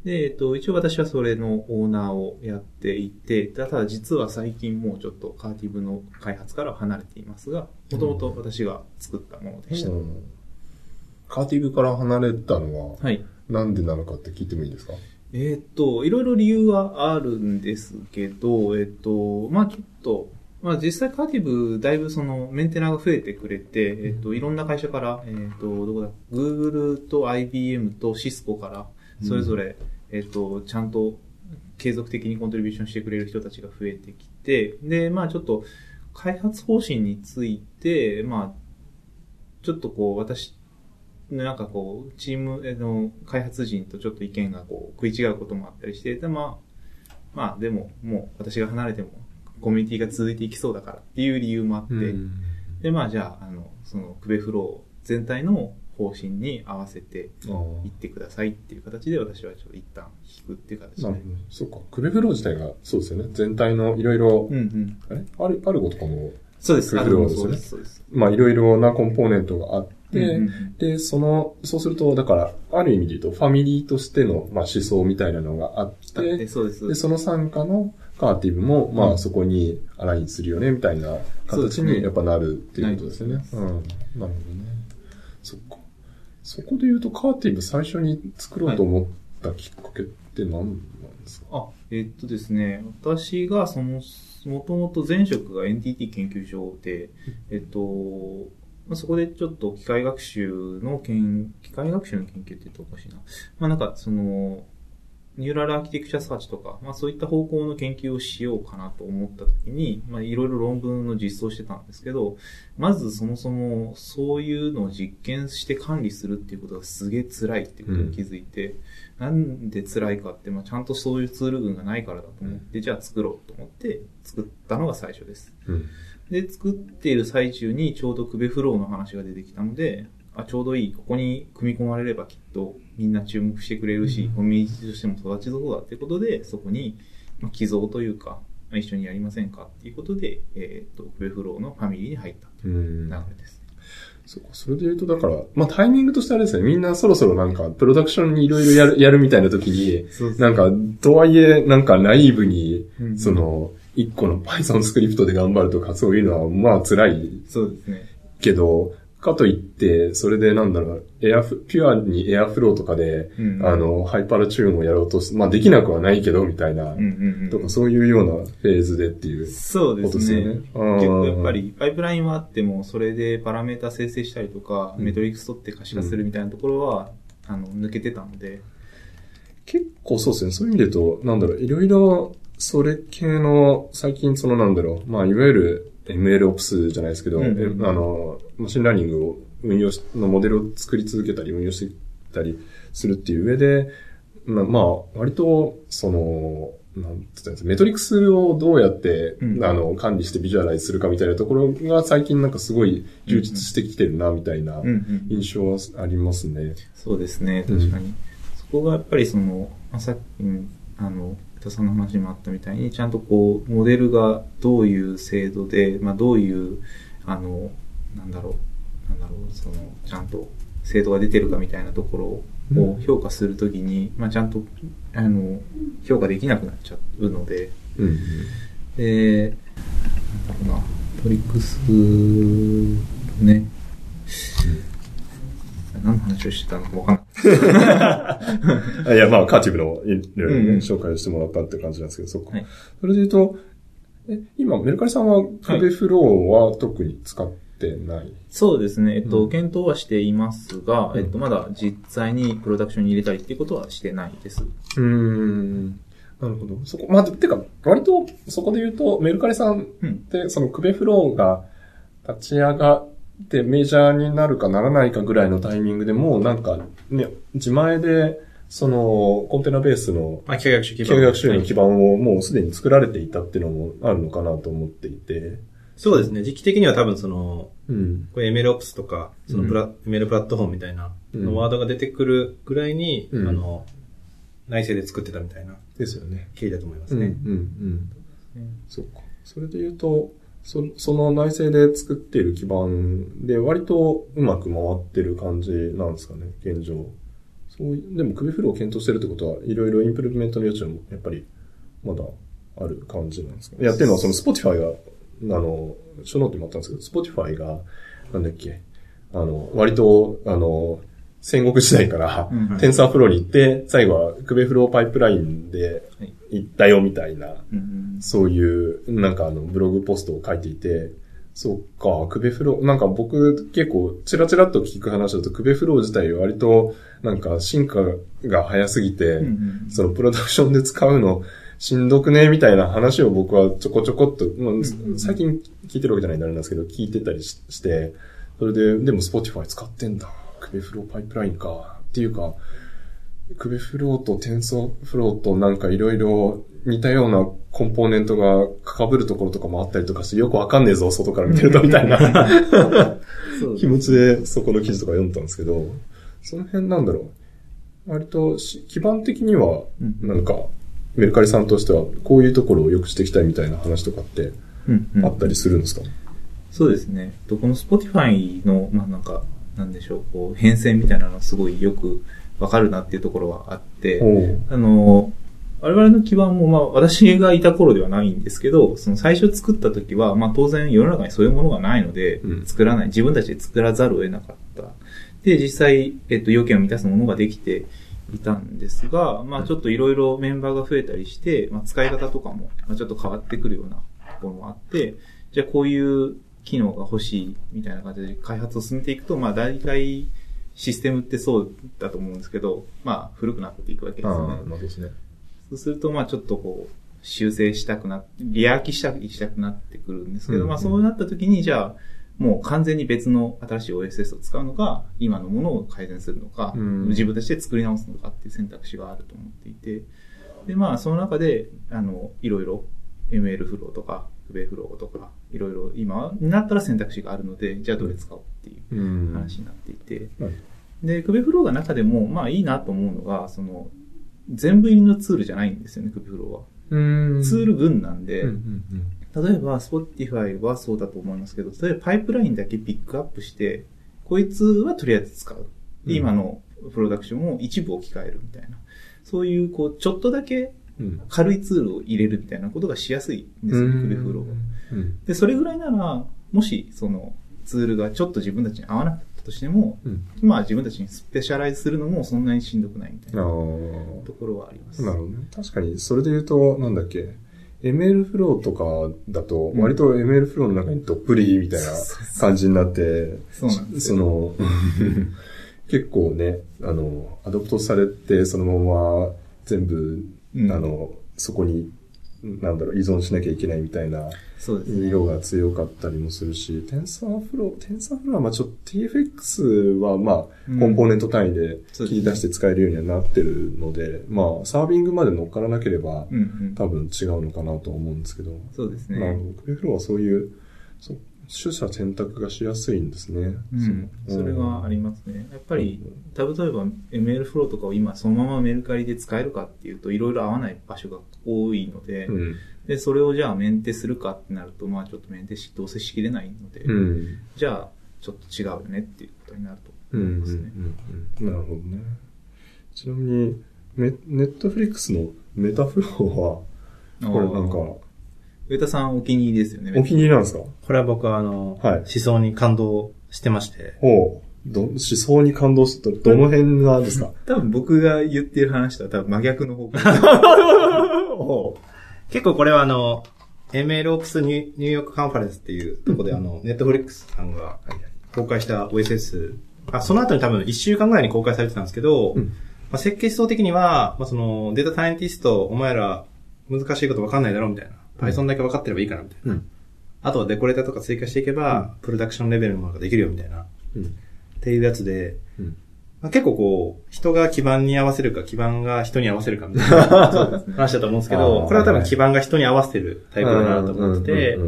で、えっと、一応私はそれのオーナーをやっていて、ただ実は最近もうちょっとカーティブの開発からは離れていますが、もともと私が作ったものでした。うんカーティブから離れたのは、はい。なんでなのかって聞いてもいいですか？えーっと、いろいろ理由はあるんですけど、えっと、まあちょっと、まあ実際カーティブだいぶそのメンテナーが増えてくれて、えっと、いろんな会社から、えっと、どこだ、Google と IBM と Cisco から、それぞれ、えっと、ちゃんと継続的にコントリビューションしてくれる人たちが増えてきて、で、まあちょっと、開発方針について、まあ、ちょっとこう、私なんかこう、チームえーの開発陣とちょっと意見がこう食い違うこともあったりして、でまあ、まあでも、もう私が離れてもコミュニティが続いていきそうだからっていう理由もあって、でまあじゃあ、あの、そのクベフロー全体の方針に合わせていってくださいっていう形で私はちょっと一旦引くっていう形でなる。ほど。そっか。クベフロー自体が、そうですよね。全体のいろいろうん、うん。あれ？アルアルゴとかも、そうです。クベフローですねそうです。まあいろいろなコンポーネントがあって、うんうんで、その、そうすると、だから、ある意味で言うと、ファミリーとしての、まあ、思想みたいなのがあってて、そうでその参加のカーティブも、まあ、そこにアラインするよね、みたいな形にやっぱなるっていうことですよね。うん。なるほどね。そっか。そこで言うと、カーティブ最初に作ろうと思ったきっかけって何なんですか、あ、えっとですね、私がその、もともと前職が NTT 研究所で、えっと、まあ、そこでちょっと機械学習の研、機械学習の研究って言うとおかしいな。まあなんか、その、ニューラルアーキテクチャサーチとか、まあそういった方向の研究をしようかなと思ったときに、まあいろいろ論文の実装してたんですけど、まずそもそもそういうのを実験して管理するっていうことがすげえ辛いっていうことに気づいて、なんで辛いかって、まあちゃんとそういうツール群がないからだと思って、じゃあ作ろうと思って作ったのが最初です。うん。で、作っている最中にちょうどクベフローの話が出てきたので、あ、ちょうどいい、ここに組み込まれればきっとみんな注目してくれるし、コミュニティとしても育ちそうだってことで、そこに、まあ、寄贈というか、まあ、一緒にやりませんか？っていうことで、えっ、と、クベフローのファミリーに入ったとう。いうん。流れです。そうか、それで言うと、だから、まあタイミングとしてあれですね、みんなそろそろなんか、プロダクションにいろいろやる、やるみたいな時に、そうなんか、とはいえ、なんかナイーブに、うん。その、一個の Python スクリプトで頑張るとか、そういうのは、まあ辛いそうですね。けど、かといって、それでなんだろう、エアフ、ピュアにエアフローとかで、うんあの、ハイパラチューンをやろうとす、まあできなくはないけど、みたいな、うんうんうん。とかそういうようなフェーズでっていうそうですすね。結構やっぱり、りパイプラインはあっても、それでパラメータ生成したりとか、うん metrics 取って可視化するみたいなところは、あの、抜けてたので、結構そうですね。そういう意味で言うと、なんだろう、いろいろ、それ系の、最近そのなんだろう、まあ、いわゆる MLOps じゃないですけど、うんうんうんえあの、 machine learning を運用し、のモデルを作り続けたり運用してたりするっていう上で、ままあ、割と、その、なんて言ったんですかメトリックスをどうやって、うんあの、管理してビジュアライズするかみたいなところが最近なんかすごい充実してきてるな、みたいなうんうん。印象はありますね。そうですね、うん確かに。そこがやっぱりその、まあ、さっき、うんあの、田さんの話もあったみたいに、ちゃんとこう、モデルがどういう精度で、まあ、どういう、あの、なんだろう、なんだろう、その、ちゃんと精度が出てるかみたいなところを評価するときに、まあ、ちゃんと、あの、評価できなくなっちゃうので、うん。で、なんだろうな、トリックス、ね、何の話をしてたのかわかんない。あいや、まあ、カーティブのいろいろ紹介してもらったって感じなんですけど、そっか。はいそれで言うと、え、今、メルカリさんは、クベフローは特に使ってない？そうですね。えっと、うん検討はしていますが、うんえっと、まだ実際にプロダクションに入れたりっていうことはしてないです。うーん。なるほど。そこ、まあ、てか、割と、そこで言うと、メルカリさんうん。って、そのクベフローが立ち上がってメジャーになるかならないかぐらいのタイミングでもうなんか、ね、自前で、その、コンテナベースのまあ、機械学習基機盤。械学習の基盤をもうすでに作られていたっていうのもあるのかなと思っていて。そうですね。時期的には多分その、うん。これ MLOps とか、そのプラ、ML プラットフォームみたいな、うんのワードが出てくるぐらいに、うんあの、内製で作ってたみたいなですよね。経緯だと思いますうん、うん、ね。うん。そっか。それで言うと、そその内製で作っている基盤で割とうまく回ってる感じなんですかね、現状。そうでも、クベフローを検討してるってことは、いろいろインプルメントの余地もやっぱりまだある感じなんですかいや、っていうのはその Spotify が、あの、ショーノートにもあったんですけど、Spotify が、なんだっけ、あの、割と、あの、戦国時代から、 TensorFlow に行って、最後は Kubeflow Pipeline ではい。行ったよみたいな、うん。そういう、なんかあの、ブログポストを書いていて、そっか、 Kubeflow、なんか僕結構チラチラっと聞く話だと、 Kubeflow 自体割と、なんか進化が早すぎて、そのプロダクションで使うのしんどくねみたいな話を僕はちょこちょこっと、まあん。最近聞いてるわけじゃないんであれなんですけど、聞いてたりしして、それで、でも Spotify 使ってんだ。クベフローパイプラインか。っていうか、クベフローとテンソーフローとなんかいろいろ似たようなコンポーネントが被るところとかもあったりとかしてよくわかんねえぞ、外から見てるとみたいな気持ちでそこの記事とか読んだんですけど、その辺なんだろう。割とし基盤的には、うんなんか、メルカリさんとしてはこういうところを良くしていきたいみたいな話とかってうんうんあったりするんですか、そうですね。とこの Spotify の、まあなんか、なんでしょう、こう、変遷みたいなのはすごいよくわかるなっていうところはあって、あの、我々の基盤も、まあ、私がいた頃ではないんですけど、その最初作った時は、まあ、当然世の中にそういうものがないのでう、ん。作らない、自分たちで作らざるを得なかった。で、実際、えっと、要件を満たすものができていたんですが、まあ、ちょっといろいろメンバーが増えたりして、まあ、使い方とかも、まあ、ちょっと変わってくるようなところもあって、じゃあこういう機能が欲しいみたいな感じで開発を進めていくと、まあ、大体、システムってそうだと思うんですけど、まあ、古くなっていくわけですよね。ああ、ですね。そうすると、まあちょっとこう、修正したくな、リアキしたしたくなってくるんですけど、うんまあそうなった時に、じゃあ、もう完全に別の新しい OSS を使うのか、今のものを改善するのか、うん自分たちで作り直すのかっていう選択肢があると思っていて、で、まあその中で、あの、いろいろ ML フローとか、クベフローとか、いろいろ今になったら選択肢があるので、じゃあどれ使おうっていううん。話になっていて、うんで、クベフローが中でも、まあいいなと思うのが、その、全部入りのツールじゃないんですよね、クベフローは。うんツール群なんで、うんうん例えば Spotify はそうだと思いますけど、例えばパイプラインだけピックアップして、こいつはとりあえず使う。今のプロダクションを一部置き換えるみたいな。そういう、こう、ちょっとだけうん軽いツールを入れるみたいなことがしやすいんですよ、クベフローは。うんで、それぐらいなら、もし、その、ツールがちょっと自分たちに合わなかったとしても、うんまあ自分たちにスペシャライズするのもそんなにしんどくないみたいあなーところはあります。なるほどね。確かに、それで言うと、なんだっけ、ML フローとかだと、割と ML フローの中にどっぷりみたいな感じになって、そうなんですよ。その、結構ね、あの、 adopt されて、そのまま全部、うんあの、そこになんだろう、依存しなきゃいけないみたいな。色が強かったりもするし、 TensorFlow、TensorFlow はまあちょっと TFX はまあ、うんコンポーネント単位で切り出して使えるようにはなってるので、まあ、 serving まで乗っからなければ、うんうん。多分違うのかなと思うんですけど、そうですまあ、ね。クベフローはそういう取捨選択がしやすいんですね。うん。それがありますね。やっぱり、例えば ML フローとかを今そのままメルカリで使えるかっていうといろいろ合わない場所が多いので、うん。で、それをじゃあメンテするかってなると、まあちょっとメンテし、どうせしきれないので、うん。じゃあちょっと違うよねっていうことになると。思いますね。うん。なるほどね。ちなみに、ネ Netflix の Metaflow は、これなんか、上田さんお気に入りですよね。お気に入りなんですか？これは僕はあの、はい思想に感動してまして、ほう。ど、思想に感動すると、どの辺がですか？多分僕が言ってる話とは多分真逆の方向。ほ結構これはあの、ML オプスニュニューヨークカンファレンスっていうところであの、 Netflix さんが公開した OSS、あ、その後に多分1週間ぐらいに公開されてたんですけど、うんまあ、設計思想的には、まあ、その、データサイエンティスト、お前ら難しいこと分かんないだろみたいな。Python だけ分かってればいいからみたいな。うん。あとはデコレーターとか追加していけば、プロダクションレベルのものができるよみたいな。うん。っていうやつで、うん。まあ、結構こう、人が基盤に合わせるか、基盤が人に合わせるかみたいな 話だと思うんですけあど、ーこれは多分基盤が人に合わせてるタイプだなと思ってて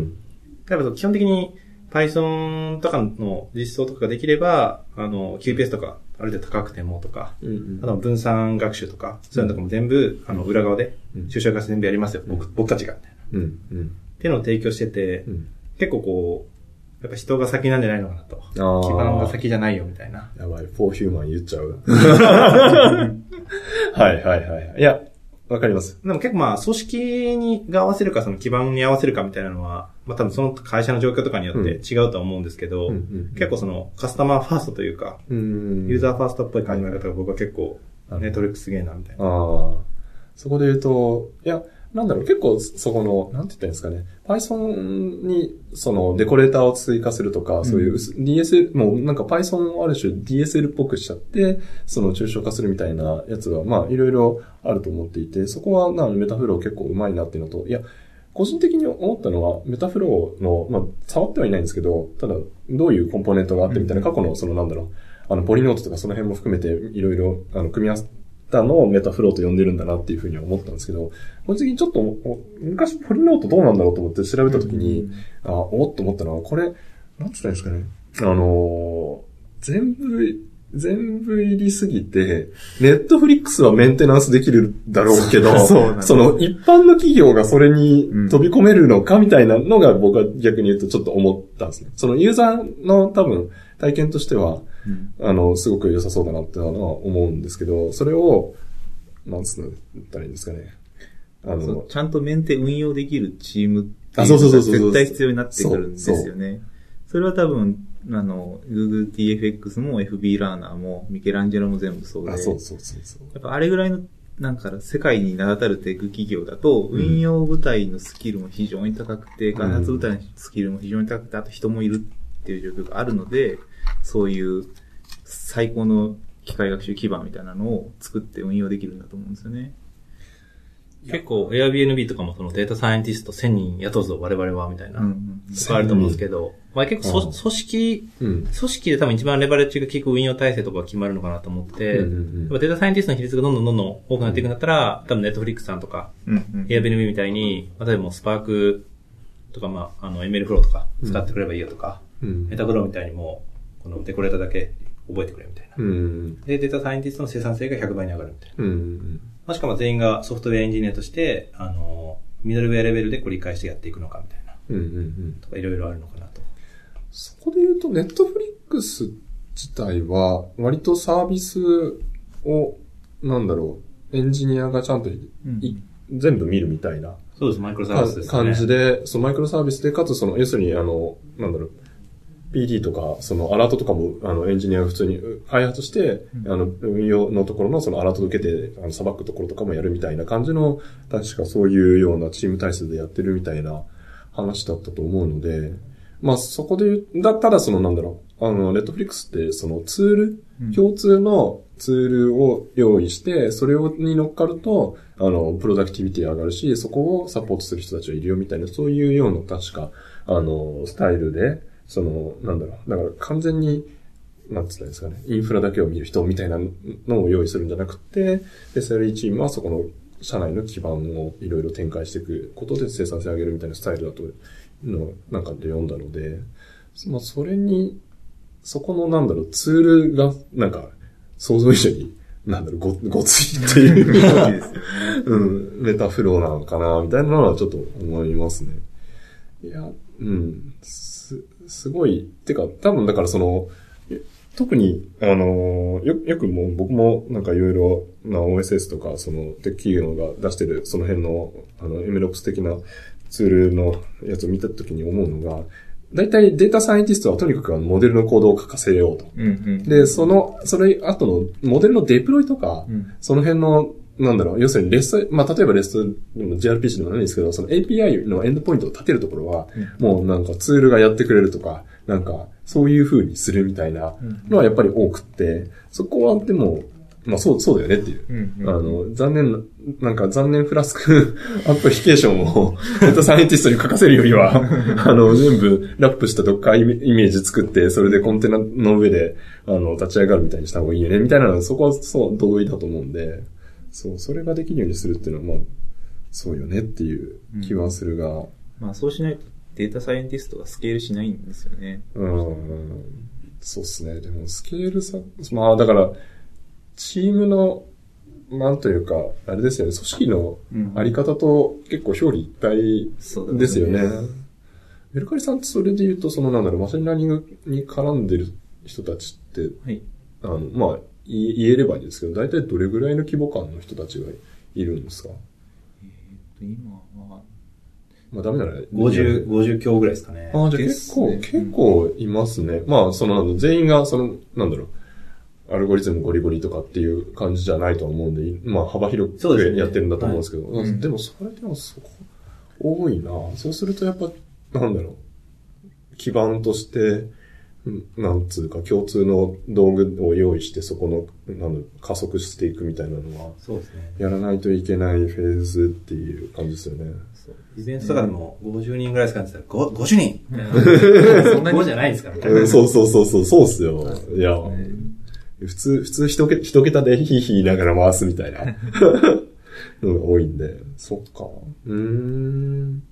多分基本的に Python とかの実装とかができれば、あの、QPS とか、ある程度高くてもとか、うんうんあと分散学習とか、そういうのとかも全部、あの、裏側でうん、抽象化して全部やりますよ、僕、僕たちが、うん。うん。ていうのを提供しててう、ん。結構こう、やっぱ人が先なんじゃないのかなと。基盤が先じゃないよ、みたいな。やばい、フォーヒューマン言っちゃう。はいはいはい。いや、わかります。でも結構まあ、組織にが合わせるか、その基盤に合わせるかみたいなのは、まあ多分その会社の状況とかによって違うとは思うんですけど、うんうん結構そのカスタマーファーストというか、うんユーザーファーストっぽい考え方が僕は結構、はいネットフリックスすげえな、みたいな。ああ。そこで言うと、いや、なんだろう、結構そこの、なんて言ったらいいんですかね。Python に、その、デコレーターを追加するとか、そういう薄 DSL、もうなんか Python をある種 DSL っぽくしちゃって、その抽象化するみたいなやつは、まあ、いろいろあると思っていて、そこは、なメタフロー結構うまいなっていうのと、いや、個人的に思ったのは、メタフローの、まあ、触ってはいないんですけど、ただ、どういうコンポーネントがあってみたいな、過去の、その、なんだろう、あの、ポリノートとかその辺も含めて、いろいろ、あの、組み合わせたのをメタフローと呼んでるんだなっていうふうには思ったんですけど、個人的にちょっと、お昔ポリノートどうなんだろうと思って調べたときに、あ、おっと思ったのは、これ、なんて言ったんですかね。あのー全部、全部入りすぎて、ネットフリックスはメンテナンスできるだろうけど、そその一般の企業がそれに飛び込めるのかみたいなのが僕は逆に言うとちょっと思ったんですね。そのユーザーの多分体験としては、うんあの、すごく良さそうだなってのは思うんですけど、それを、なんつったらいいんですかね。あの、ちゃんとメンテ運用できるチームってあいそうそうそうそう絶対必要になってくるんですよね。それは多分、あの、Google TFX も FB ラーナーもミケランジェロも全部そうで。あ、そうそうそうそう。やっぱあれぐらいの、なんか世界に名だたるテック企業だと、運用部隊のスキルも非常に高くて、開発部隊のスキルも非常に高くて、あと人もいるっていう状況があるので、そういう最高の機械学習基盤みたいなのを作って運用できるんだと思うんですよね。結構 Airbnb とかもそのデータサイエンティスト1000人雇うぞ我々はみたいな、うんうると思うんですけど、まあ結構そうん組織、うん。組織で多分一番レバレッジが効く運用体制とかが決まるのかなと思って、うんうんうんやっぱデータサイエンティストの比率がどんどんどんどん多くなっていくんだったら、多分ネットフリックスさんとか、うんうん。Airbnb みたいに、例えばもうスパークとか、まあ、あの、ML フローとか使ってくればいいよとか、うん Metaflow みたいにもう、この decorator だけ覚えてくれみたいな。うん。で、データサイエンティストの生産性が100倍に上がるみたいな。うん。もしくは全員がソフトウェアエンジニアとして、あの、ミドルウェアレベルで繰り返してやっていくのかみたいな。うん。うん。とかいろいろあるのかなと。そこで言うと、 Netflix 自体は、割とサービスを、なんだろう、エンジニアがちゃんとい、うんい全部見るみたいなそうです、マイクロサービスですね。感じで、そのマイクロサービスで、かつその、要するに、あの、なんだろう、PD とか、そのアラートとかも、あの、エンジニアが普通にう開発して、うん。あの、運用のところのそのアラートを受けて、あの、さばくところとかもやるみたいな感じの、確かそういうようなチーム体制でやってるみたいな話だったと思うので、まあ、そこで言う、だ、ただその、なんだろう、あの、ネットフリックスって、そのツール、うん。共通のツールを用意して、それをに乗っかると、あの、プロダクティビティ上がるし、そこをサポートする人たちはいるよみたいな、そういうような確か、あの、スタイルで、その、なんだろう、だから完全に、なんつったんですかね、インフラだけを見る人みたいなのを用意するんじゃなくて、SLE チームはそこの社内の基盤をいろいろ展開していくことで生産性を上げるみたいなスタイルだと、の、なんかで読んだので、まあ、それに、そこのなんだろう、ツールが、なんか、想像以上に、なんだろう、ご、ごついっていう、うん、メタフローなのかな、みたいなのはちょっと思いますね。いや、うん、す、すごい、てか、多分だからその、え特に、あのーよ、よくもう僕もなんかいろいろな OSS とか、その、テック企業が出してる、その辺の、あの、MLOps 的なツールのやつを見たときに思うのが、大体データサイエンティストはとにかくあのモデルのコードを書かせようと。うんうん。で、その、それ後のモデルのデプロイとか、うんその辺の、なんだろう、要するにレスト、まあ、例えばレスト、でも gRPC でもないんですけど、その API のエンドポイントを立てるところは、もうなんかツールがやってくれるとか、なんか、そういう風にするみたいなのはやっぱり多くって、そこはでも、まあそう、そうだよねっていう。うんうん。あの、残念な、なんか残念フラスクアプリケーションをデータサイエンティストに書かせるよりは、あの、全部ラップしたどっかイメイメージ作って、それでコンテナの上で、あの、立ち上がるみたいにした方がいいよね、みたいなのは、そこはそう、同意だと思うんで、そう、それができるようにするっていうのは、まあ、そうよねっていう気はするが、まあそうしないとデータサイエンティストがスケールしないんですよね。うん、そうっすね。でも、スケールさ、まあ、だから、チームの、なんというか、あれですよね、組織のうんあり方と結構表裏一体ですよね。メルカリさんってそれで言うと、そのなんだろう、 machine learning に絡んでる人たちって、はい。あの、まあ、い言えればいいですけど、大体どれぐらいの規模感の人たちがいるんですか？今は、まあ、ダメなら、50、50強ぐらいですかね。ああ、じゃ結構、ね。結構いますね。まあ、その、全員が、その、なんだろう、アルゴリズムゴリゴリとかっていう感じじゃないとは思うんで、まあ、幅広くやってるんだと思うんですけど、はい。うん。でも、それでもそこ、多いな。そうすると、やっぱ、なんだろう、基盤として、うんなんつうか、共通の道具を用意して、そこの、なん加速していくみたいなのは、そうですね。やらないといけないフェーズっていう感じですよね。そうイベントとかでも50人ぐらいですかって言ったら、ご50人 そんなに5じゃないですからね。うんそうそうそうそう、そうっすよ。いや、普通、普通一桁一桁でヒーヒー言いながら回すみたいなのが多いんで、そっか。うーん。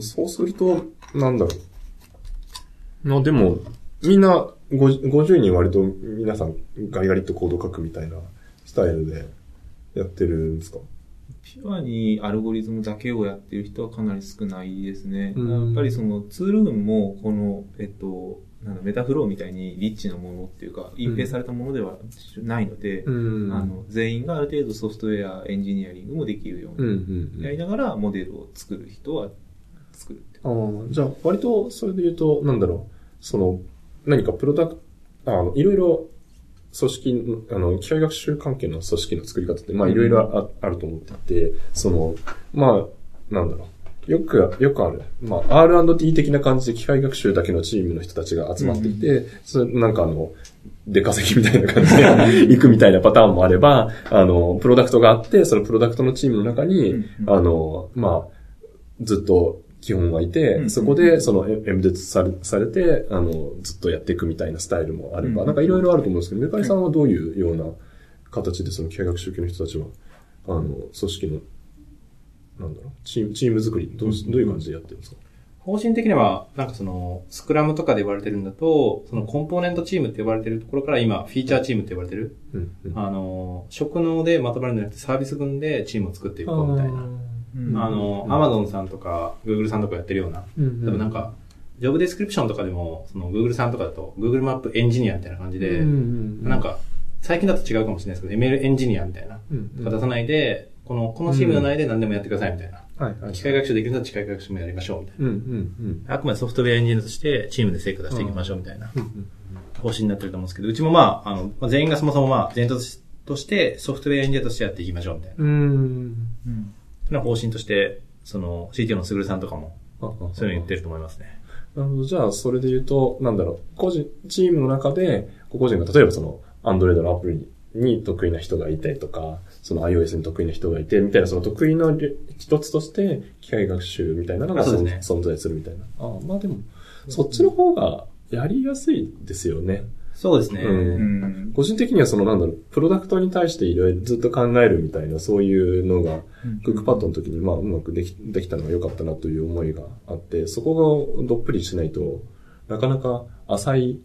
そうすると、なんだろう。まあでも、みんな50 50人割と皆さんガリガリっとコード書くみたいなスタイルでやってるんですか？ピュアにアルゴリズムだけをやってる人はかなり少ないですね。うん。やっぱりそのツール群も、この、えっと、なんだメタフローみたいにリッチなものっていうか、隠蔽されたものではないので、ん。あの、全員がある程度ソフトウェアエンジニアリングもできるように、んやりながらモデルを作る人は作るって。ああ、じゃあ、割と、それで言うと、なんだろう、その、何かプロダクト、あの、いろいろ、組織の、あの、機械学習関係の組織の作り方って、まあ、いろいろああると思っていて、その、まあ、なんだろう、よく、よくある。まあ、R&D 的な感じで機械学習だけのチームの人たちが集まってきて、それなんかあの、出稼ぎみたいな感じで行くみたいなパターンもあれば、あの、プロダクトがあって、そのプロダクトのチームの中に、うん。うん。あの、まあ、ずっと基本がいて、うんそこでそのエエムデされされて、あの、ずっとやっていくみたいなスタイルもあれば、うんなんかいろいろあると思うんですけど、メカリさんはどういうような形でその機械学習系の人たちは、あの、組織の、なんだろう、チーム、チーム作り、どうしどういう感じでやってるんですか？方針的には、なんかその、スクラムとかで呼ばれてるんだと、そのコンポーネントチームって呼ばれてるところから今、フィーチャーチームって呼ばれてる？うん。うんあの、職能でまとまるんじゃなくてサービス群でチームを作っていこうみたいな。あの、うんアマゾンさんとか、グーグルさんとかやってるような。うん多分なんか、ジョブディスクリプションとかでも、その、グーグルさんとかだと、グーグルマップエンジニアみたいな感じで、なん、か、最近だと違うかもしれないですけど、ML エンジニアみたいな。うんとか出さないで、この、このチームの内で何でもやってくださいみたいな。機械学習できるんだったら機械学習もやりましょうみたいな。うんうんあくまでソフトウェアエンジニアとしてチームで成果出していきましょうみたいなうん。うん方針になってると思うんですけど、うちもまあ、あの、まあ全員がそもそもまあ、全体としてソフトウェアエンジニアとしてやっていきましょうみたいな。うん。うん。その方針として、その CTO のすぐるさんとかも、そういうの言ってると思いますね。なるほど。じゃあ、それで言うと、なんだろう、個人、チームの中で、個々人が例えばその、アンドロイドのアプリに得意な人がいてとか、その iOS に得意な人がいて、みたいなその得意の一つとして、機械学習みたいなのがね存在するみたいな。ああ、まあでも、そっちの方がやりやすいですよね。そうですね。うんうん。個人的にはそのなんだろう、プロダクトに対していろいろずっと考えるみたいな、そういうのが、クックパッドの時にまあうまくできできたのが良かったなという思いがあって、そこがどっぷりしないと、なかなか浅い、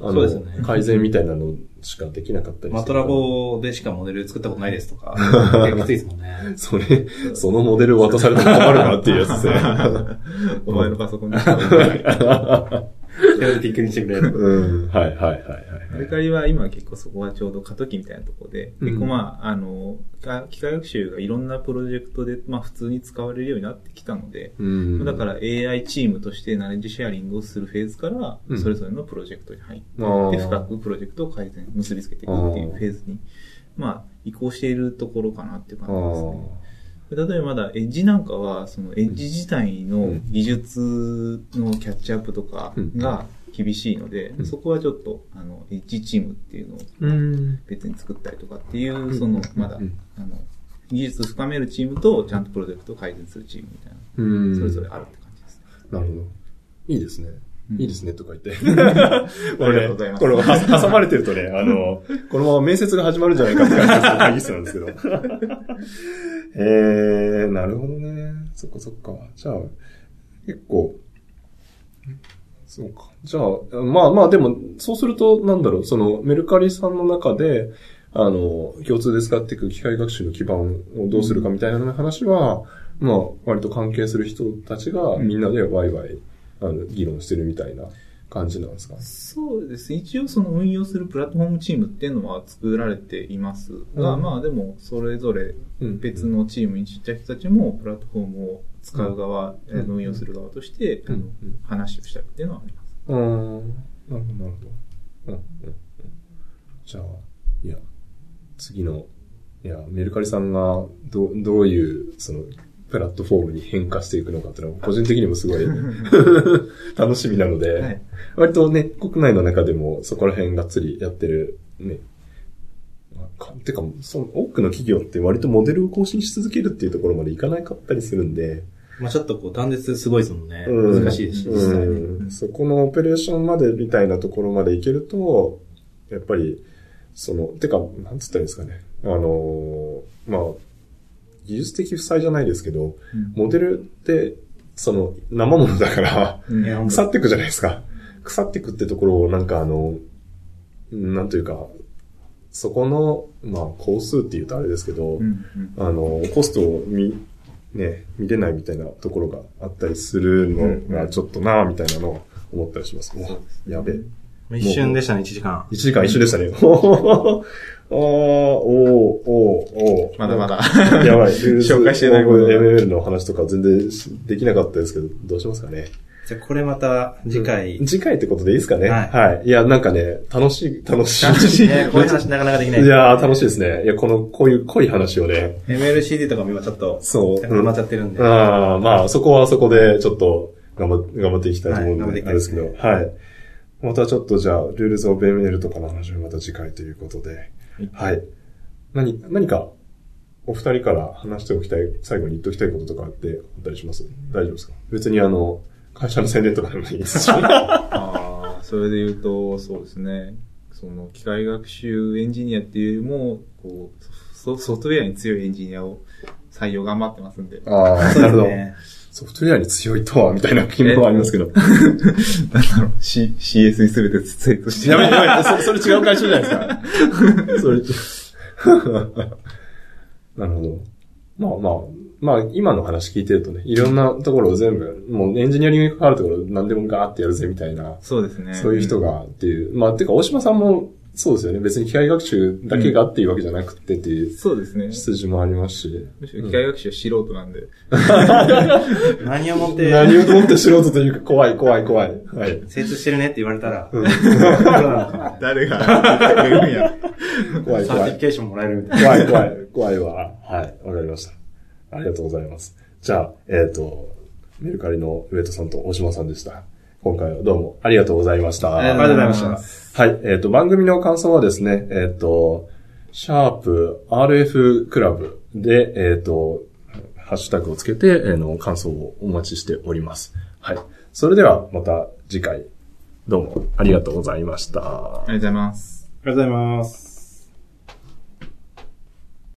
あの、ね改善みたいなのしかできなかったりしてマトラボでしかモデル作ったことないですとか、結構きついですもんね。それ、そのモデル渡されたら困るなっていうやつで。お前のパソコンに。それでピックにしてくれる。うん。はいはいはいはい。メルカリは今結構そこはちょうど過渡期みたいなところで、うん結構まあ、あの、か機械学習がいろんなプロジェクトで、まあ普通に使われるようになってきたので、うん。だから AI チームとしてナレッジシェアリングをするフェーズからう、んそれぞれのプロジェクトに入って、あーで、深くプロジェクトを改善、結びつけていくっていうフェーズに、まあ、移行しているところかなっていうあ感じですね。ー例えばまだエッジなんかは、そのエッジ自体の技術のキャッチアップとかが厳しいので、うんそこはちょっと、あの、エッジチームっていうのをうん。別に作ったりとかっていう、その、まだうん、あの、技術を深めるチームと、ちゃんとプロジェクトを改善するチームみたいな、うん。それぞれあるって感じですね。なるほど。いいですね。うんいいですね、とか言って。ありがとうございますこれ、は挟まれてるとね、あの、このまま面接が始まるんじゃないかって感じの会議室なんですけど。え ー、なるほどね。そっかそっか。じゃあ、結構、そうか。じゃあ、まあまあでも、そうすると、なんだろう、その、メルカリさんの中で、あの、共通で使っていく機械学習の基盤をどうするかみたいな話は、まあ、割と関係する人たちがみんなでワイワイ、あの、議論してるみたいな感じなんですか？そうですね。一応その運用するプラットフォームチームっていうのは作られていますが、うんまあでもそれぞれうん別のチームにちっちゃい人たちもプラットフォームを使う側、んえー運用する側として、うんあの話をしたいっていうのはあります。うーん。なるほど、なるほど。うん、うん、うん。じゃあ、いや、次の、いや、メルカリさんが、どう、どういう、その、プラットフォームに変化していくのかっていうのは、個人的にもすごい 楽しみなので、はい割とね、国内の中でもそこら辺がっつりやってる、ね。かてか、その多くの企業って割とモデルを更新し続けるっていうところまでいかないかったりするんで、まあちょっとこう断絶すごいですもんね。うん難しいですし。うんそこのオペレーションまでみたいなところまでいけると、やっぱり、その、てか、なんつったらいいんですかね。あのー、まあ、技術的負債じゃないですけど、モデルって、その、生ものだから、腐っていくじゃないですか。腐っていくってところを、なんかあの、なんというか、そこの、まあ、工数って言うとあれですけど、うんうんあの、コストを見、ね、見れないみたいなところがあったりするのがちょっとなぁ、みたいなのを思ったりします。もう、やべえ。一瞬でしたね、1時間。1時間一緒でしたね。おー、おー、おー、まだまだ。やばい。紹介してないことが ML の話とか全然できなかったですけど、どうしますかね？じゃあこれまた次回。次回ってことでいいですかね？はいはい。いや、なんかね、楽しい、楽しい。楽しいねこういう話なかなかできない。いやー、楽しいですね。いや、この、こういう濃い話をね。MLCD とかも今ちょっと、そう。ハマっちゃってるんで。ああ、まあ、そこはそこで、ちょっと、頑張って、頑張っていきたいと思うんで、はい頑張っていきあれですけど、はい。またちょっとじゃあ、ルールズオブ ML とかの話はまた次回ということで、はい。何、何か、お二人から話しておきたい、最後に言っておきたいこととかあって、あったりします？大丈夫ですか？別にあの、会社の宣伝とかでもいいですし。ああ、それで言うと、そうですね。その、機械学習エンジニアっていうよりも、こう、ソソフトウェアに強いエンジニアを採用頑張ってますんで。ああ、なるほど。ソフトウェアに強いとは、みたいな気分はありますけど。なんだろう、C、CS にすべてツイートして。やめてやめて、それ それ違う会社じゃないですか。それ、なるほど。まあまあ、まあ今の話聞いてるとね、いろんなところを全部、もうエンジニアリングに関わるところ何でもガーってやるぜみたいな、そうですね。そういう人がっていう。まあてか大島さんもそうですよね。別に機械学習だけがっていうわけじゃなくてっていうそうですね。出自もありますし。むしろ機械学習は素人なんで。何をもって、何をもって素人というか怖い怖い怖い。はい。精通してるねって言われたら、うん誰が言うんや。怖い怖い。ティフィケーションもらえるみたいな。怖い怖い、怖いわ。はい、わかりました。ありがとうございます。じゃあ、えっ、と、メルカリの上戸さんと大島さんでした。今回はどうもありがとうございました。ありがとうございました。はい。えっ、と、番組の感想はですね、えっ、と、シャープ RF クラブで、えっ、と、ハッシュタグをつけて、えーの、感想をお待ちしております。はい。それでは、また次回、どうもありがとうございました。ありがとうございます。ありがとうございます。